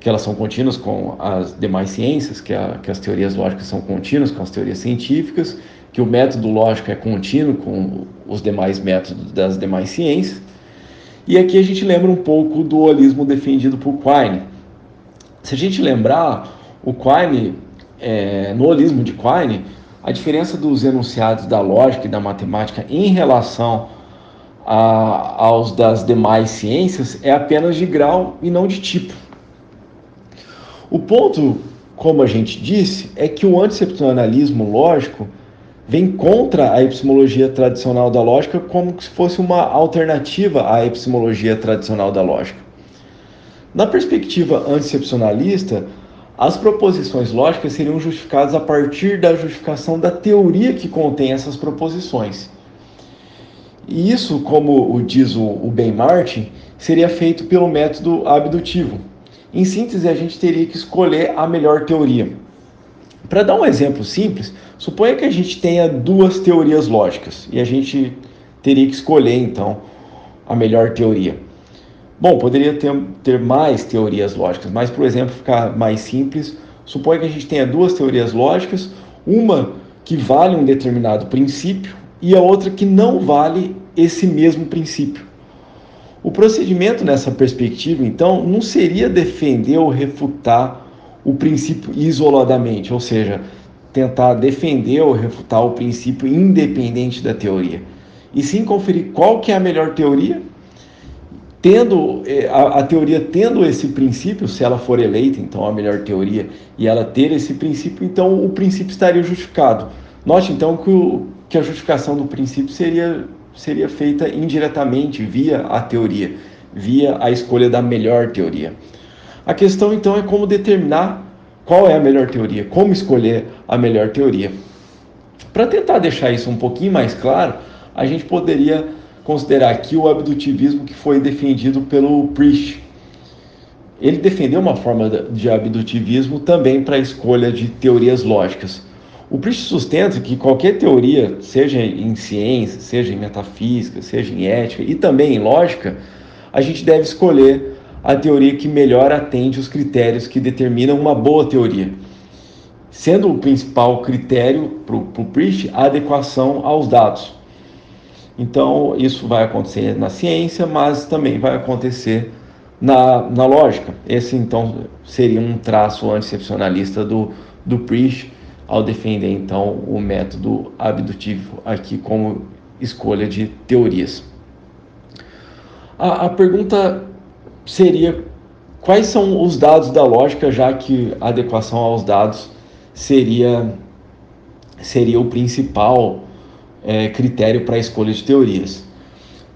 que elas são contínuas com as demais ciências, que, a, que as teorias lógicas são contínuas com as teorias científicas, que o método lógico é contínuo com os demais métodos das demais ciências. E aqui a gente lembra um pouco do holismo defendido por Quine. Se a gente lembrar, o Quine, é, no holismo de Quine, a diferença dos enunciados da lógica e da matemática em relação a, aos das demais ciências é apenas de grau e não de tipo. O ponto, como a gente disse, é que o anticepcionalismo lógico vem contra a epistemologia tradicional da lógica como se fosse uma alternativa à epistemologia tradicional da lógica. Na perspectiva anticepcionalista, as proposições lógicas seriam justificadas a partir da justificação da teoria que contém essas proposições. E isso, como diz o Ben Martin, seria feito pelo método abdutivo. Em síntese, a gente teria que escolher a melhor teoria. Para dar um exemplo simples, suponha que a gente tenha duas teorias lógicas e a gente teria que escolher então a melhor teoria. Bom, poderia ter, ter mais teorias lógicas, mas por exemplo, ficar mais simples, suponha que a gente tenha duas teorias lógicas, uma que vale um determinado princípio e a outra que não vale esse mesmo princípio. O procedimento nessa perspectiva, então, não seria defender ou refutar o princípio isoladamente, ou seja, tentar defender ou refutar o princípio independente da teoria, e sim conferir qual que é a melhor teoria, tendo eh, a, a teoria tendo esse princípio, se ela for eleita, então a melhor teoria, e ela ter esse princípio, então o princípio estaria justificado. Note então que, o, que a justificação do princípio seria, seria feita indiretamente via a teoria, via a escolha da melhor teoria. A questão então é como determinar qual é a melhor teoria, como escolher a melhor teoria. Para tentar deixar isso um pouquinho mais claro, a gente poderia considerar aqui o abdutivismo que foi defendido pelo Priest. Ele defendeu uma forma de abdutivismo também para a escolha de teorias lógicas. O Priest sustenta que qualquer teoria, seja em ciência, seja em metafísica, seja em ética e também em lógica, a gente deve escolher a teoria que melhor atende os critérios que determinam uma boa teoria, sendo o principal critério para o Priest a adequação aos dados. Então, isso vai acontecer na ciência, mas também vai acontecer na, na lógica. Esse, então, seria um traço anticepcionalista do, do Priest ao defender, então, o método abdutivo aqui como escolha de teorias. A, a pergunta seria quais são os dados da lógica, já que a adequação aos dados seria, seria o principal é, critério para a escolha de teorias.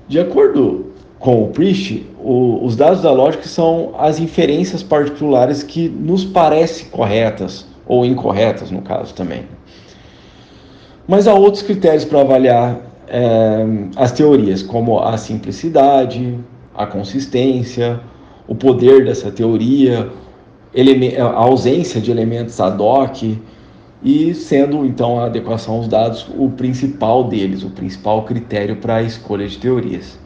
De acordo com o Priest, o, os dados da lógica são as inferências particulares que nos parecem corretas ou incorretas, no caso também. Mas há outros critérios para avaliar é, as teorias, como a simplicidade, a consistência, o poder dessa teoria, a ausência de elementos ad hoc, e sendo então a adequação aos dados o principal deles, o principal critério para a escolha de teorias.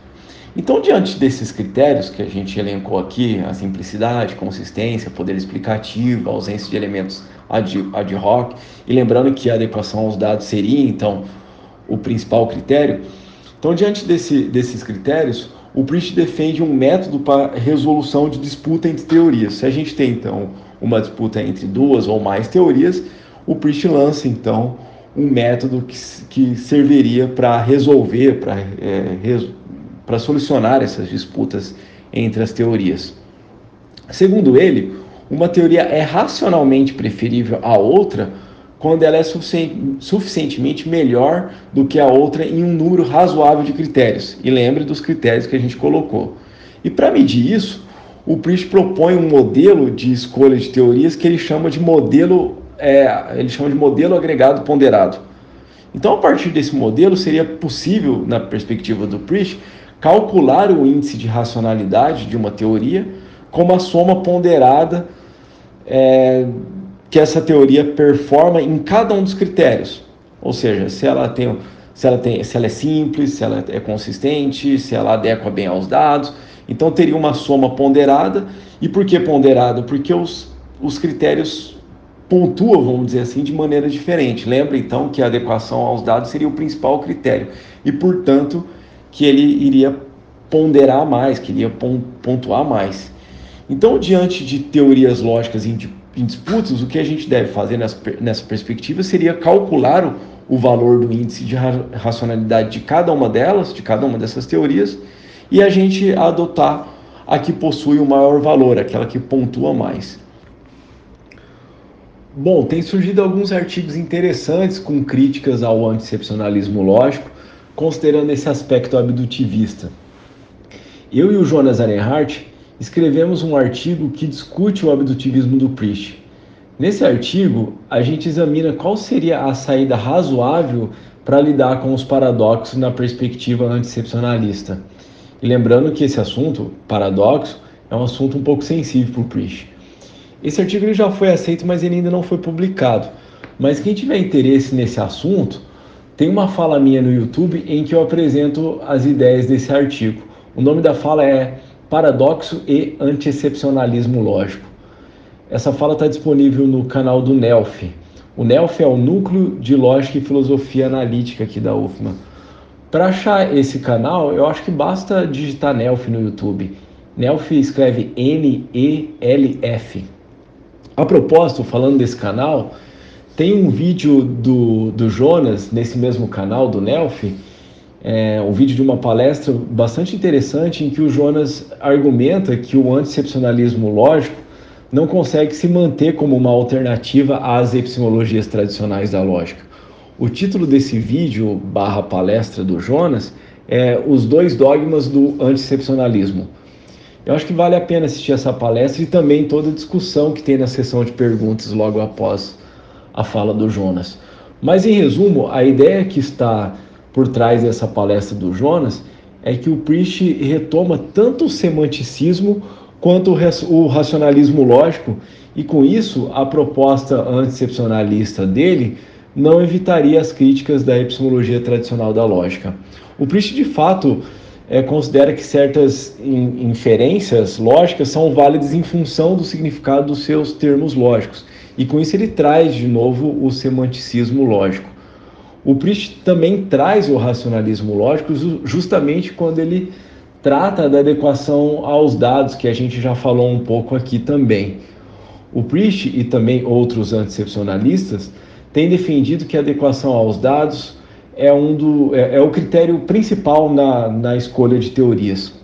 Então, diante desses critérios que a gente elencou aqui, a simplicidade, consistência, poder explicativo, ausência de elementos ad, ad hoc, e lembrando que a adequação aos dados seria então o principal critério, então, diante desse, desses critérios, o Priest defende um método para resolução de disputa entre teorias. Se a gente tem, então, uma disputa entre duas ou mais teorias, o Priest lança, então, um método que, que serviria para resolver, para é, para solucionar essas disputas entre as teorias. Segundo ele, uma teoria é racionalmente preferível à outra quando ela é suficientemente melhor do que a outra em um número razoável de critérios. E lembre dos critérios que a gente colocou. E para medir isso, o Priest propõe um modelo de escolha de teorias que ele chama de modelo, é, ele chama de modelo agregado ponderado. Então, a partir desse modelo, seria possível, na perspectiva do Priest, calcular o índice de racionalidade de uma teoria como a soma ponderada é, que essa teoria performa em cada um dos critérios. Ou seja, se ela tem, se ela tem, se ela é simples, se ela é consistente, se ela adequa bem aos dados. Então teria uma soma ponderada. E por que ponderada? Porque os, os critérios pontuam, vamos dizer assim, de maneira diferente. Lembra então que a adequação aos dados seria o principal critério. E, portanto, que ele iria ponderar mais, que iria pontuar mais. Então, diante de teorias lógicas em, disputas, o que a gente deve fazer nessa, nessa perspectiva seria calcular o, o valor do índice de racionalidade de cada uma delas, de cada uma dessas teorias, e a gente adotar a que possui o maior valor, aquela que pontua mais. Bom, tem surgido alguns artigos interessantes com críticas ao anticepcionalismo lógico, considerando esse aspecto abdutivista. Eu e o Jonas Arenhardt escrevemos um artigo que discute o abdutivismo do Priest. Nesse artigo, a gente examina qual seria a saída razoável para lidar com os paradoxos na perspectiva anticepcionalista. E lembrando que esse assunto, paradoxo, é um assunto um pouco sensível para o Priest. Esse artigo já foi aceito, mas ele ainda não foi publicado. Mas quem tiver interesse nesse assunto, tem uma fala minha no YouTube em que eu apresento as ideias desse artigo. O nome da fala é Paradoxo e Antiexcepcionalismo Lógico. Essa fala está disponível no canal do NELF. O NELF é o Núcleo de Lógica e Filosofia Analítica aqui da UFMA. Para achar esse canal, eu acho que basta digitar NELF no YouTube. NELF escreve N-E-L-F. A propósito, falando desse canal, tem um vídeo do, do Jonas nesse mesmo canal do Nelf, é, um vídeo de uma palestra bastante interessante em que o Jonas argumenta que o anticepcionalismo lógico não consegue se manter como uma alternativa às epistemologias tradicionais da lógica. O título desse vídeo barra palestra do Jonas é Os Dois Dogmas do Anticepcionalismo. Eu acho que vale a pena assistir essa palestra e também toda a discussão que tem na sessão de perguntas logo após a fala do Jonas. Mas, em resumo, a ideia que está por trás dessa palestra do Jonas é que o Priest retoma tanto o semanticismo quanto o racionalismo lógico, e com isso a proposta anticepcionalista dele não evitaria as críticas da epistemologia tradicional da lógica. O Priest, de fato, é, considera que certas inferências lógicas são válidas em função do significado dos seus termos lógicos. E com isso ele traz de novo o semanticismo lógico. O Priest também traz o racionalismo lógico justamente quando ele trata da adequação aos dados, que a gente já falou um pouco aqui também. O Priest e também outros anticepcionalistas têm defendido que a adequação aos dados é, um do, é, é o critério principal na, na escolha de teorias.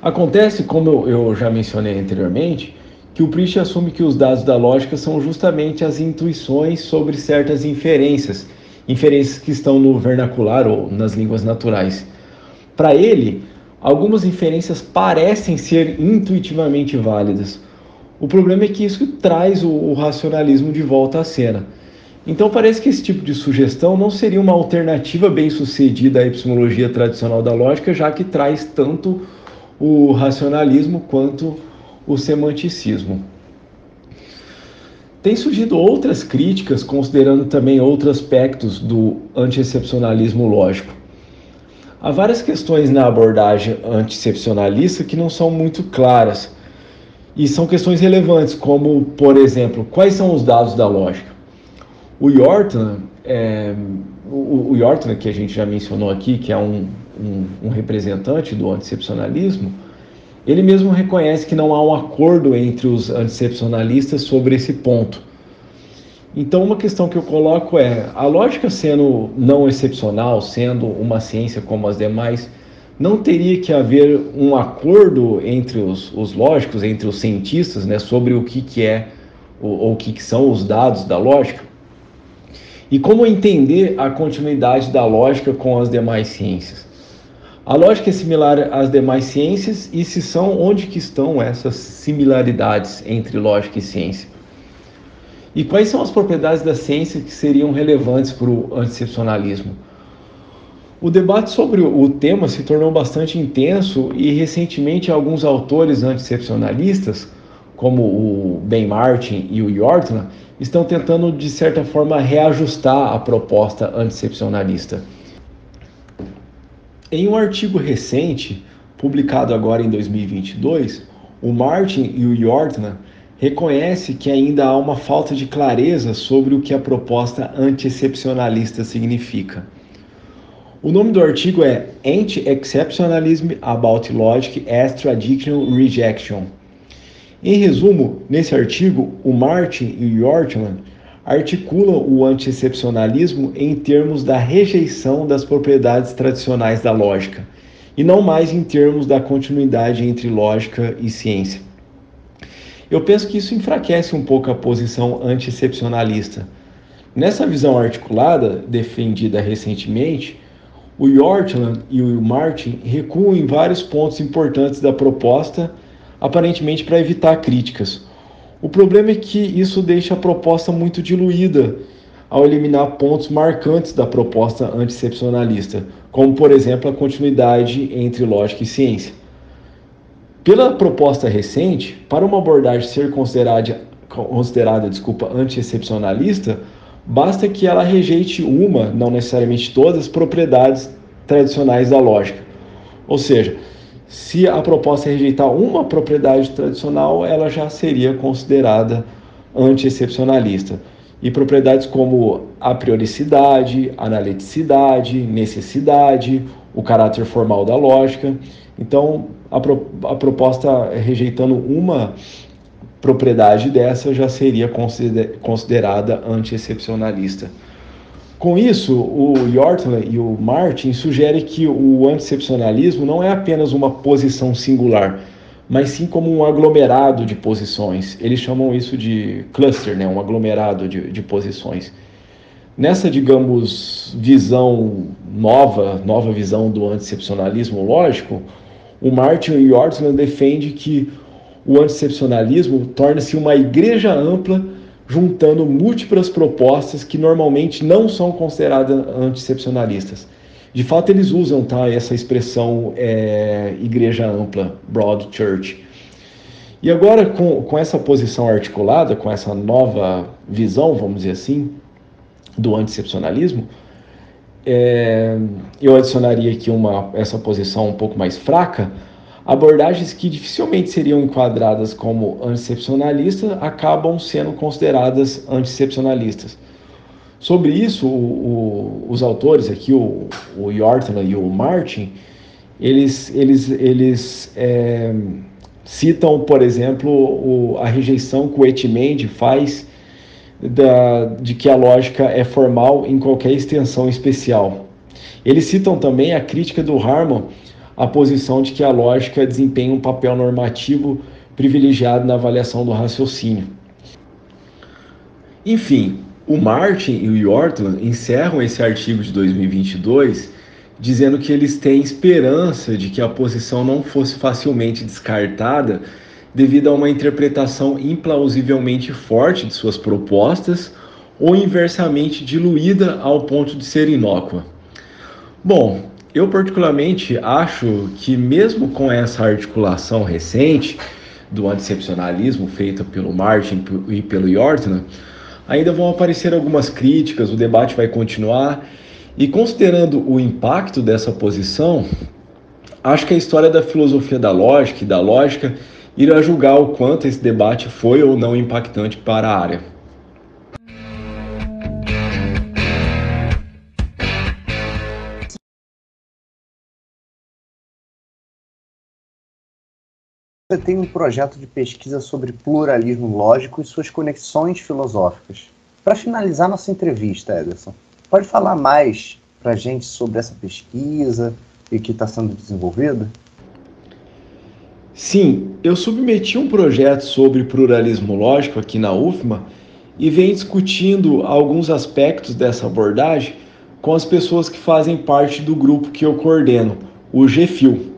Acontece, como eu já mencionei anteriormente, que o Priest assume que os dados da lógica são justamente as intuições sobre certas inferências, inferências que estão no vernacular ou nas línguas naturais. Para ele, algumas inferências parecem ser intuitivamente válidas. O problema é que isso traz o, o racionalismo de volta à cena. Então parece que esse tipo de sugestão não seria uma alternativa bem sucedida à epistemologia tradicional da lógica, já que traz tanto o racionalismo quanto o semanticismo. Tem surgido outras críticas, considerando também outros aspectos do antiexcepcionalismo lógico. Há várias questões na abordagem antiexcepcionalista que não são muito claras, e são questões relevantes, como, por exemplo, quais são os dados da lógica? O Yorton, é, o, o Yorton, que a gente já mencionou aqui, que é um, um, um representante do antiexcepcionalismo, ele mesmo reconhece que não há um acordo entre os anticepcionalistas sobre esse ponto. Então, uma questão que eu coloco é: a lógica sendo não excepcional, sendo uma ciência como as demais, não teria que haver um acordo entre os, os lógicos, entre os cientistas, né, sobre o que, que é ou o que, que são os dados da lógica? E como entender a continuidade da lógica com as demais ciências? A lógica é similar às demais ciências e se são, onde que estão essas similaridades entre lógica e ciência? E quais são as propriedades da ciência que seriam relevantes para o anticepcionalismo? O debate sobre o tema se tornou bastante intenso e recentemente alguns autores anticepcionalistas, como o Ben Martin e o Yortland, estão tentando de certa forma reajustar a proposta anticepcionalista. Em um artigo recente, publicado agora em 2022, o Martin e o Yortman reconhece que ainda há uma falta de clareza sobre o que a proposta anti-excepcionalista significa. O nome do artigo é Anti-Exceptionalism About Logic as Traditional Rejection. Em resumo, nesse artigo, o Martin e o Yortman articulam o antiexcepcionalismo em termos da rejeição das propriedades tradicionais da lógica, e não mais em termos da continuidade entre lógica e ciência. Eu penso que isso enfraquece um pouco a posição antiexcepcionalista. Nessa visão articulada, defendida recentemente, o Yortland e o Martin recuam em vários pontos importantes da proposta, aparentemente para evitar críticas, o problema é que isso deixa a proposta muito diluída ao eliminar pontos marcantes da proposta anticepcionalista, como, por exemplo, a continuidade entre lógica e ciência. Pela proposta recente, para uma abordagem ser considerada, considerada desculpa, anti-excepcionalista, basta que ela rejeite uma, não necessariamente todas, as propriedades tradicionais da lógica. Ou seja, se a proposta é rejeitar uma propriedade tradicional, ela já seria considerada anti-excepcionalista. E propriedades como a prioricidade, analiticidade, necessidade, o caráter formal da lógica. Então, a, pro, a proposta rejeitando uma propriedade dessa já seria considerada anti-excepcionalista. Com isso, o Yortley e o Martin sugerem que o anticepcionalismo não é apenas uma posição singular, mas sim como um aglomerado de posições. Eles chamam isso de cluster, né? um aglomerado de, de posições. Nessa, digamos, visão nova, nova visão do anticepcionalismo lógico, o Martin e o Yortland defende que o anticepcionalismo torna-se uma igreja ampla juntando múltiplas propostas que normalmente não são consideradas anticepcionalistas. De fato, eles usam tá, essa expressão é, igreja ampla, broad church. E agora, com, com essa posição articulada, com essa nova visão, vamos dizer assim, do anticepcionalismo, é, eu adicionaria aqui uma, essa posição um pouco mais fraca, abordagens que dificilmente seriam enquadradas como anticepcionalistas acabam sendo consideradas anticepcionalistas. Sobre isso, o, o, os autores aqui, o, o e o Martin, eles, eles, eles é, citam, por exemplo, o, a rejeição que o Etmend faz da, de que a lógica é formal em qualquer extensão especial. Eles citam também a crítica do Harman a posição de que a lógica desempenha um papel normativo privilegiado na avaliação do raciocínio. Enfim, o Martin e o Yortland encerram esse artigo de 2022 dizendo que eles têm esperança de que a posição não fosse facilmente descartada devido a uma interpretação implausivelmente forte de suas propostas ou inversamente diluída ao ponto de ser inócua. Bom, eu particularmente acho que mesmo com essa articulação recente do anticepcionalismo feita pelo Martin e pelo Yortner, ainda vão aparecer algumas críticas, o debate vai continuar. E considerando o impacto dessa posição, acho que a história da filosofia da lógica e da lógica irá julgar o quanto esse debate foi ou não impactante para a área. Tem um projeto de pesquisa sobre pluralismo lógico e suas conexões filosóficas. Para finalizar nossa entrevista, Ederson, pode falar mais para a gente sobre essa pesquisa e que está sendo desenvolvida? Sim, eu submeti um projeto sobre pluralismo lógico aqui na UFMA e venho discutindo alguns aspectos dessa abordagem com as pessoas que fazem parte do grupo que eu coordeno, o GFIL.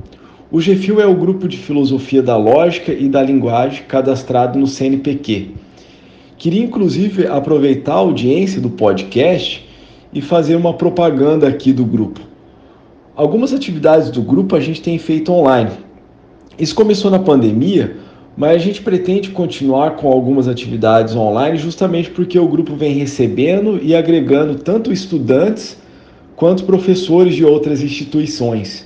O GFIL é o grupo de filosofia da lógica e da linguagem cadastrado no CNPq. Queria inclusive aproveitar a audiência do podcast e fazer uma propaganda aqui do grupo. Algumas atividades do grupo a gente tem feito online, isso começou na pandemia, mas a gente pretende continuar com algumas atividades online justamente porque o grupo vem recebendo e agregando tanto estudantes quanto professores de outras instituições.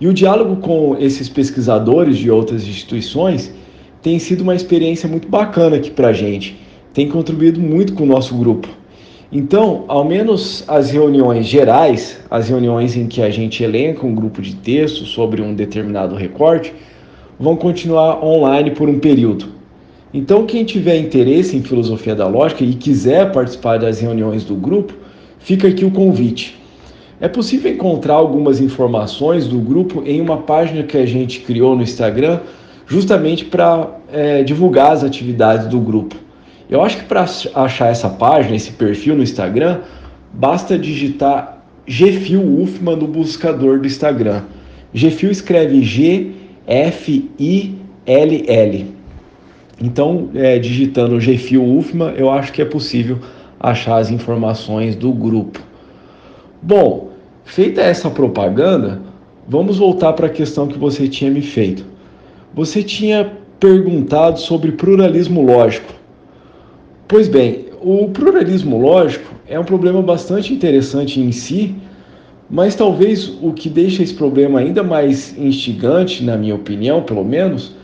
E o diálogo com esses pesquisadores de outras instituições tem sido uma experiência muito bacana aqui para a gente, tem contribuído muito com o nosso grupo. Então, ao menos as reuniões gerais, as reuniões em que a gente elenca um grupo de texto sobre um determinado recorte, vão continuar online por um período. Então, quem tiver interesse em filosofia da lógica e quiser participar das reuniões do grupo, fica aqui o convite. É possível encontrar algumas informações do grupo em uma página que a gente criou no Instagram, justamente para é, divulgar as atividades do grupo. Eu acho que para achar essa página, esse perfil no Instagram, basta digitar Gfil UFMA no buscador do Instagram. Gfil escreve G-F-I-L-L. Então, é, digitando Gfil UFMA, eu acho que é possível achar as informações do grupo. Bom, feita essa propaganda, vamos voltar para a questão que você tinha me feito. Você tinha perguntado sobre pluralismo lógico. Pois bem, o pluralismo lógico é um problema bastante interessante em si, mas talvez o que deixa esse problema ainda mais instigante, na minha opinião, pelo menos,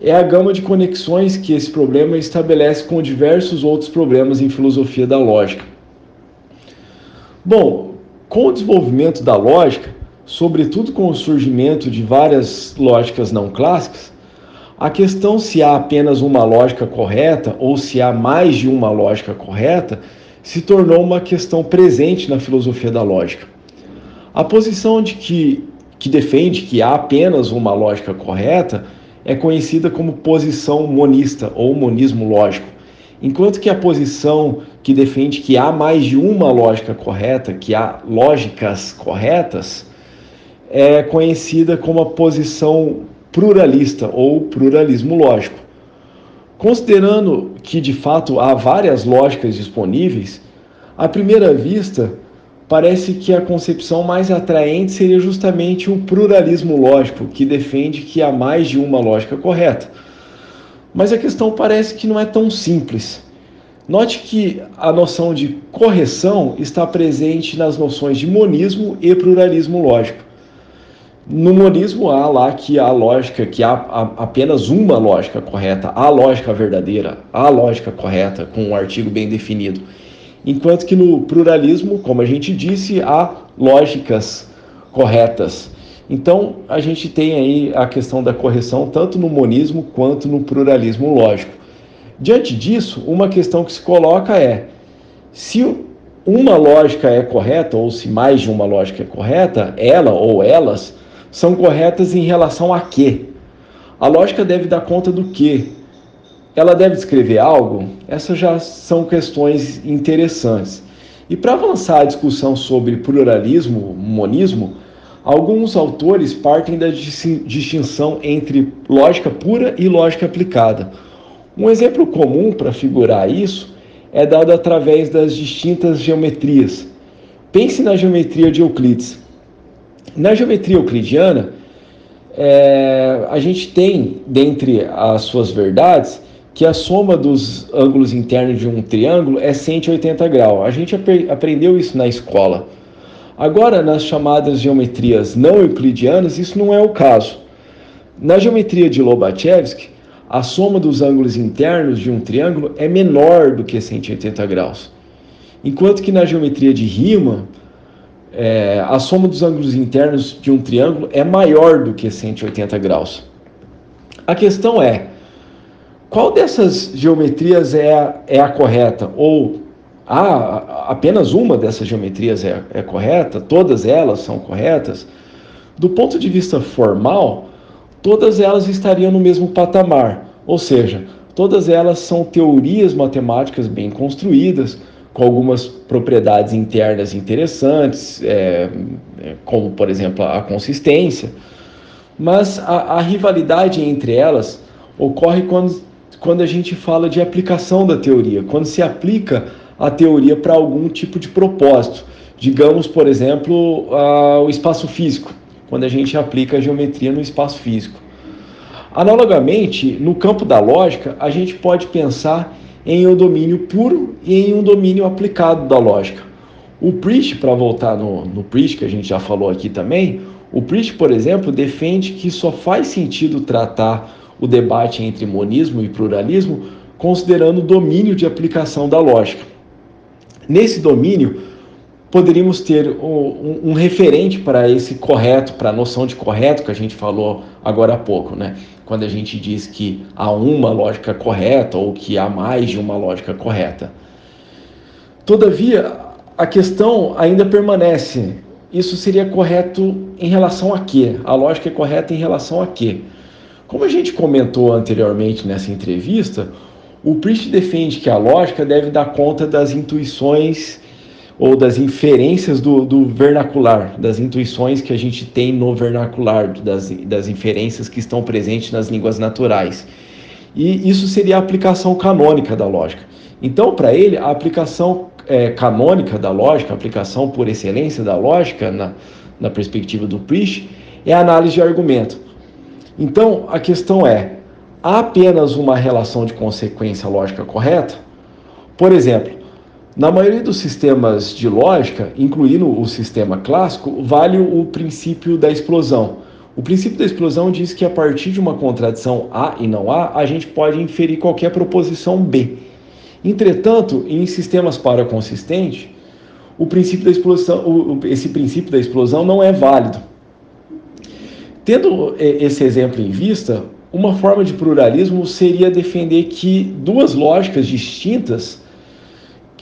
é a gama de conexões que esse problema estabelece com diversos outros problemas em filosofia da lógica. Bom, com o desenvolvimento da lógica, sobretudo com o surgimento de várias lógicas não clássicas, a questão se há apenas uma lógica correta ou se há mais de uma lógica correta se tornou uma questão presente na filosofia da lógica. A posição de que, que defende que há apenas uma lógica correta é conhecida como posição monista ou monismo lógico, enquanto que a posição que defende que há mais de uma lógica correta, que há lógicas corretas, é conhecida como a posição pluralista ou pluralismo lógico. Considerando que de fato há várias lógicas disponíveis, à primeira vista, parece que a concepção mais atraente seria justamente o pluralismo lógico, que defende que há mais de uma lógica correta. Mas a questão parece que não é tão simples. Note que a noção de correção está presente nas noções de monismo e pluralismo lógico. No monismo há lá que há lógica, que há apenas uma lógica correta, a lógica verdadeira, a lógica correta, com um artigo bem definido. Enquanto que no pluralismo, como a gente disse, há lógicas corretas. Então a gente tem aí a questão da correção tanto no monismo quanto no pluralismo lógico. Diante disso, uma questão que se coloca é: se uma lógica é correta, ou se mais de uma lógica é correta, ela ou elas são corretas em relação a quê? A lógica deve dar conta do quê? Ela deve descrever algo? Essas já são questões interessantes. E para avançar a discussão sobre pluralismo, monismo, alguns autores partem da distinção entre lógica pura e lógica aplicada. Um exemplo comum para figurar isso é dado através das distintas geometrias. Pense na geometria de Euclides. Na geometria euclidiana, é, a gente tem, dentre as suas verdades, que a soma dos ângulos internos de um triângulo é 180 graus. A gente ap aprendeu isso na escola. Agora, nas chamadas geometrias não euclidianas, isso não é o caso. Na geometria de Lobachevsky, a soma dos ângulos internos de um triângulo é menor do que 180 graus. Enquanto que na geometria de Riemann, é, a soma dos ângulos internos de um triângulo é maior do que 180 graus. A questão é, qual dessas geometrias é a, é a correta? Ou ah, apenas uma dessas geometrias é, é correta? Todas elas são corretas? Do ponto de vista formal, todas elas estariam no mesmo patamar, ou seja, todas elas são teorias matemáticas bem construídas, com algumas propriedades internas interessantes, é, é, como por exemplo a consistência, mas a, a, rivalidade entre elas ocorre quando, quando a gente fala de aplicação da teoria, quando se aplica a teoria para algum tipo de propósito, digamos por exemplo o espaço físico, quando a gente aplica a geometria no espaço físico. Analogamente, no campo da lógica, a gente pode pensar em um domínio puro e em um domínio aplicado da lógica. O Priest, para voltar no, no Priest, que a gente já falou aqui também, o Priest, por exemplo, defende que só faz sentido tratar o debate entre monismo e pluralismo considerando o domínio de aplicação da lógica. Nesse domínio, poderíamos ter um, um, referente para esse correto, para a noção de correto que a gente falou agora há pouco, né? Quando a gente diz que há uma lógica correta ou que há mais de uma lógica correta. Todavia, a questão ainda permanece. Isso seria correto em relação a quê? A lógica é correta em relação a quê? Como a gente comentou anteriormente nessa entrevista, o Priest defende que a lógica deve dar conta das intuições ou das inferências do, do, vernacular, das intuições que a gente tem no vernacular, das, das inferências que estão presentes nas línguas naturais. E isso seria a aplicação canônica da lógica. Então, para ele, a aplicação é, canônica da lógica, a aplicação por excelência da lógica, na, na perspectiva do Priest, é a análise de argumento. Então, a questão é: há apenas uma relação de consequência lógica correta? Por exemplo, na maioria dos sistemas de lógica, incluindo o sistema clássico, vale o princípio da explosão. O princípio da explosão diz que a partir de uma contradição A e não A, a gente pode inferir qualquer proposição B. Entretanto, em sistemas paraconsistentes, o princípio da explosão, esse princípio da explosão não é válido. Tendo é, esse exemplo em vista, uma forma de pluralismo seria defender que duas lógicas distintas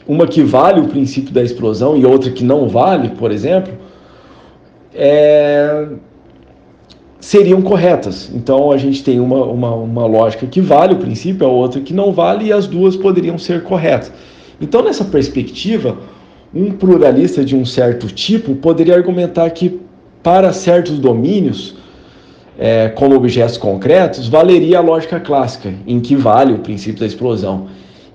uma que vale o princípio da explosão e outra que não vale, por exemplo, é, seriam corretas. Então a gente tem uma, uma, uma lógica que vale o princípio, a outra que não vale, e as duas poderiam ser corretas. Então, nessa perspectiva, um pluralista de um certo tipo poderia argumentar que para certos domínios, é, como objetos concretos, valeria a lógica clássica, em que vale o princípio da explosão.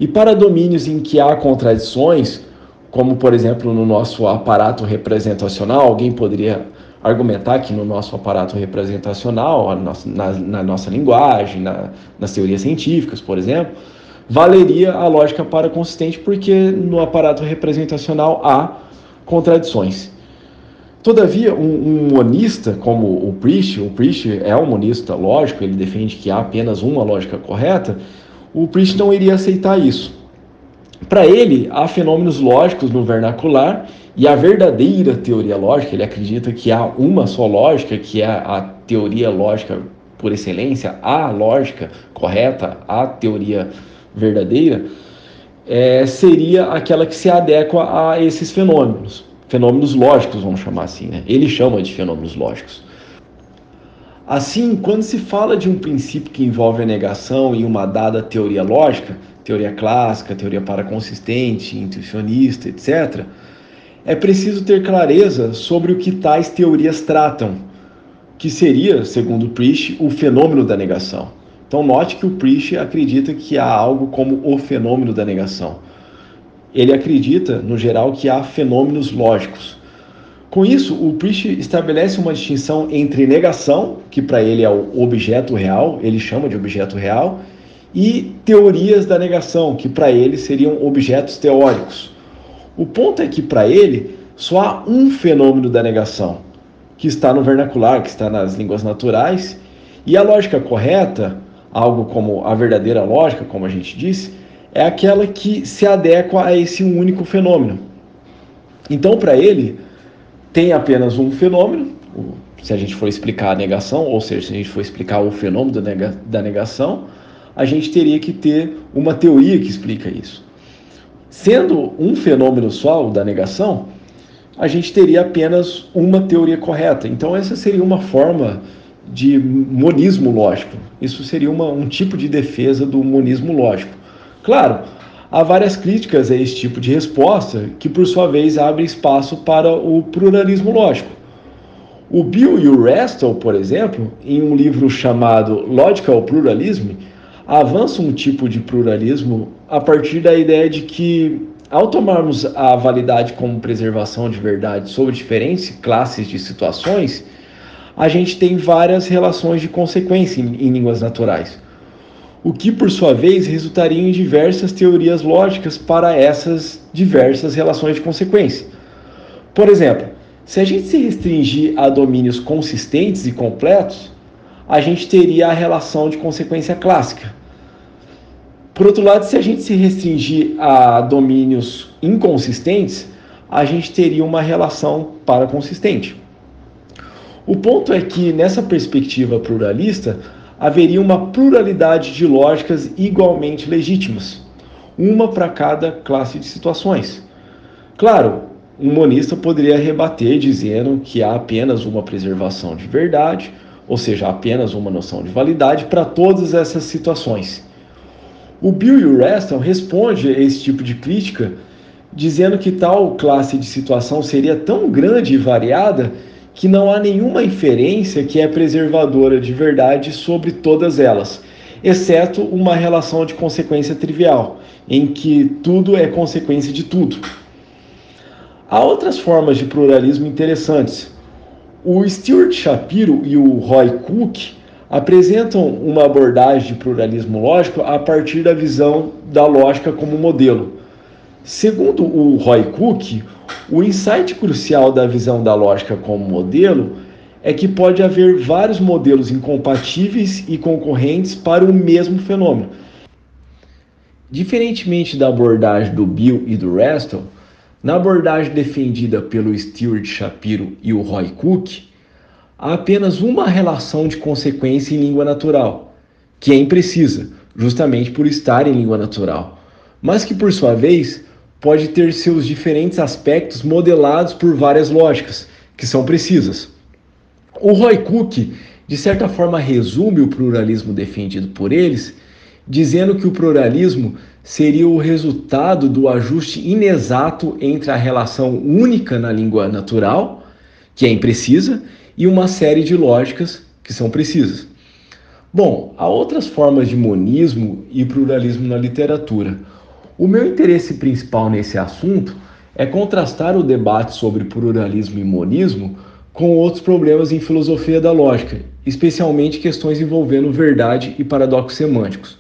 E para domínios em que há contradições, como por exemplo no nosso aparato representacional, alguém poderia argumentar que no nosso aparato representacional, na, na nossa linguagem, na, nas teorias científicas, por exemplo, valeria a lógica para consistente, porque no aparato representacional há contradições. Todavia, um, um, monista como o Priest, o Priest é um monista lógico, ele defende que há apenas uma lógica correta, o Priest não iria aceitar isso. Para ele, há fenômenos lógicos no vernacular e a verdadeira teoria lógica, ele acredita que há uma só lógica, que é a teoria lógica por excelência, a lógica correta, a teoria verdadeira, é, seria aquela que se adequa a esses fenômenos. Fenômenos lógicos, vamos chamar assim. Né? Ele chama de fenômenos lógicos. Assim, quando se fala de um princípio que envolve a negação em uma dada teoria lógica, teoria clássica, teoria paraconsistente, intuicionista, etc., é preciso ter clareza sobre o que tais teorias tratam, que seria, segundo Priest, o fenômeno da negação. Então, note que o Priest acredita que há algo como o fenômeno da negação. Ele acredita, no geral, que há fenômenos lógicos. Com isso, o Priest estabelece uma distinção entre negação, que para ele é o objeto real, ele chama de objeto real, e teorias da negação, que para ele seriam objetos teóricos. O ponto é que para ele só há um fenômeno da negação, que está no vernacular, que está nas línguas naturais, e a lógica correta, algo como a verdadeira lógica, como a gente disse, é aquela que se adequa a esse único fenômeno. Então, para ele, tem apenas um fenômeno, se a gente for explicar a negação, ou seja, se a gente for explicar o fenômeno da negação, a gente teria que ter uma teoria que explica isso. Sendo um fenômeno só, o da negação, a gente teria apenas uma teoria correta. Então, essa seria uma forma de monismo lógico. Isso seria uma, um tipo de defesa do monismo lógico. Claro, há várias críticas a esse tipo de resposta, que por sua vez abre espaço para o pluralismo lógico. O Bill e o Restel, por exemplo, em um livro chamado Logical Pluralism, avançam um tipo de pluralismo a partir da ideia de que, ao tomarmos a validade como preservação de verdade sobre diferentes classes de situações, a gente tem várias relações de consequência em, em línguas naturais o que por sua vez resultaria em diversas teorias lógicas para essas diversas relações de consequência. Por exemplo, se a gente se restringir a domínios consistentes e completos, a gente teria a relação de consequência clássica. Por outro lado, se a gente se restringir a domínios inconsistentes, a gente teria uma relação para consistente. O ponto é que, nessa perspectiva pluralista, haveria uma pluralidade de lógicas igualmente legítimas, uma para cada classe de situações. Claro, um monista poderia rebater dizendo que há apenas uma preservação de verdade, ou seja, apenas uma noção de validade para todas essas situações. O Bill e o Reston responde a esse tipo de crítica dizendo que tal classe de situação seria tão grande e variada que não há nenhuma inferência que é preservadora de verdade sobre todas elas, exceto uma relação de consequência trivial, em que tudo é consequência de tudo. Há outras formas de pluralismo interessantes. O Stuart Shapiro e o Roy Cook apresentam uma abordagem de pluralismo lógico a partir da visão da lógica como modelo. Segundo o Roy Cook, o insight crucial da visão da lógica como modelo é que pode haver vários modelos incompatíveis e concorrentes para o mesmo fenômeno. Diferentemente da abordagem do Bill e do Restel, na abordagem defendida pelo Stuart Shapiro e o Roy Cook, há apenas uma relação de consequência em língua natural, que é imprecisa, justamente por estar em língua natural, mas que por sua vez pode ter seus diferentes aspectos modelados por várias lógicas, que são precisas. O Roy Cook, de certa forma, resume o pluralismo defendido por eles, dizendo que o pluralismo seria o resultado do ajuste inexato entre a relação única na língua natural, que é imprecisa, e uma série de lógicas que são precisas. Bom, há outras formas de monismo e pluralismo na literatura. O meu interesse principal nesse assunto é contrastar o debate sobre pluralismo e monismo com outros problemas em filosofia da lógica, especialmente questões envolvendo verdade e paradoxos semânticos.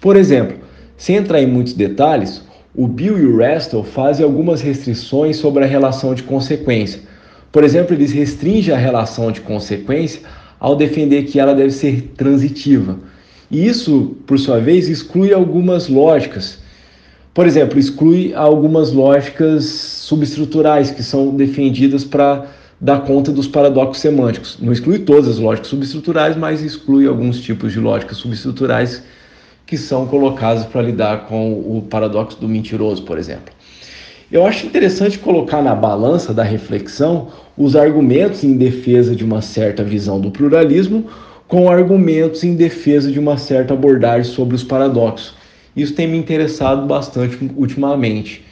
Por exemplo, sem entrar em muitos detalhes, o Bill e o Restel fazem algumas restrições sobre a relação de consequência. Por exemplo, eles restringem a relação de consequência ao defender que ela deve ser transitiva. E isso, por sua vez, exclui algumas lógicas por exemplo, exclui algumas lógicas subestruturais que são defendidas para dar conta dos paradoxos semânticos. Não exclui todas as lógicas subestruturais, mas exclui alguns tipos de lógicas subestruturais que são colocadas para lidar com o paradoxo do mentiroso, por exemplo. Eu acho interessante colocar na balança da reflexão os argumentos em defesa de uma certa visão do pluralismo com argumentos em defesa de uma certa abordagem sobre os paradoxos. Isso tem me interessado bastante ultimamente.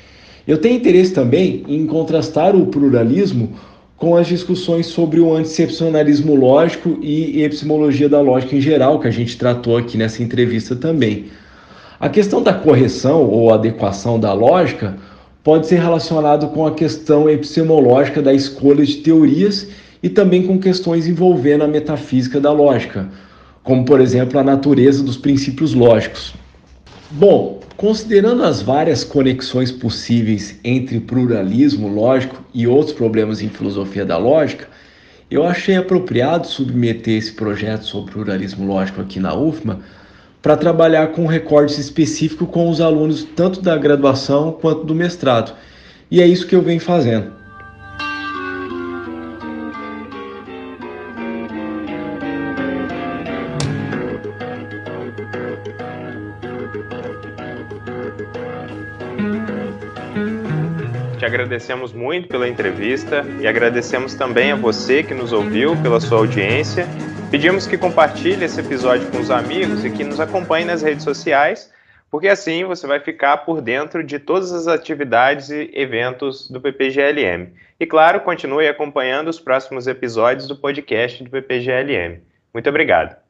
Eu tenho interesse também em contrastar o pluralismo com as discussões sobre o anticepcionalismo lógico e epistemologia da lógica em geral, que a gente tratou aqui nessa entrevista também. A questão da correção ou adequação da lógica pode ser relacionado com a questão epistemológica da escolha de teorias e também com questões envolvendo a metafísica da lógica, como por exemplo a natureza dos princípios lógicos. Bom, considerando as várias conexões possíveis entre pluralismo lógico e outros problemas em filosofia da lógica, eu achei apropriado submeter esse projeto sobre pluralismo lógico aqui na UFMA para trabalhar com um recorte específico com os alunos tanto da graduação quanto do mestrado. E é isso que eu venho fazendo. Agradecemos muito pela entrevista e agradecemos também a você que nos ouviu pela sua audiência Pedimos que compartilhe esse episódio com os amigos e que nos acompanhe nas redes sociais, porque assim você vai ficar por dentro de todas as atividades e eventos do PPGLM. E claro, continue acompanhando os próximos episódios do podcast do PPGLM. Muito obrigado.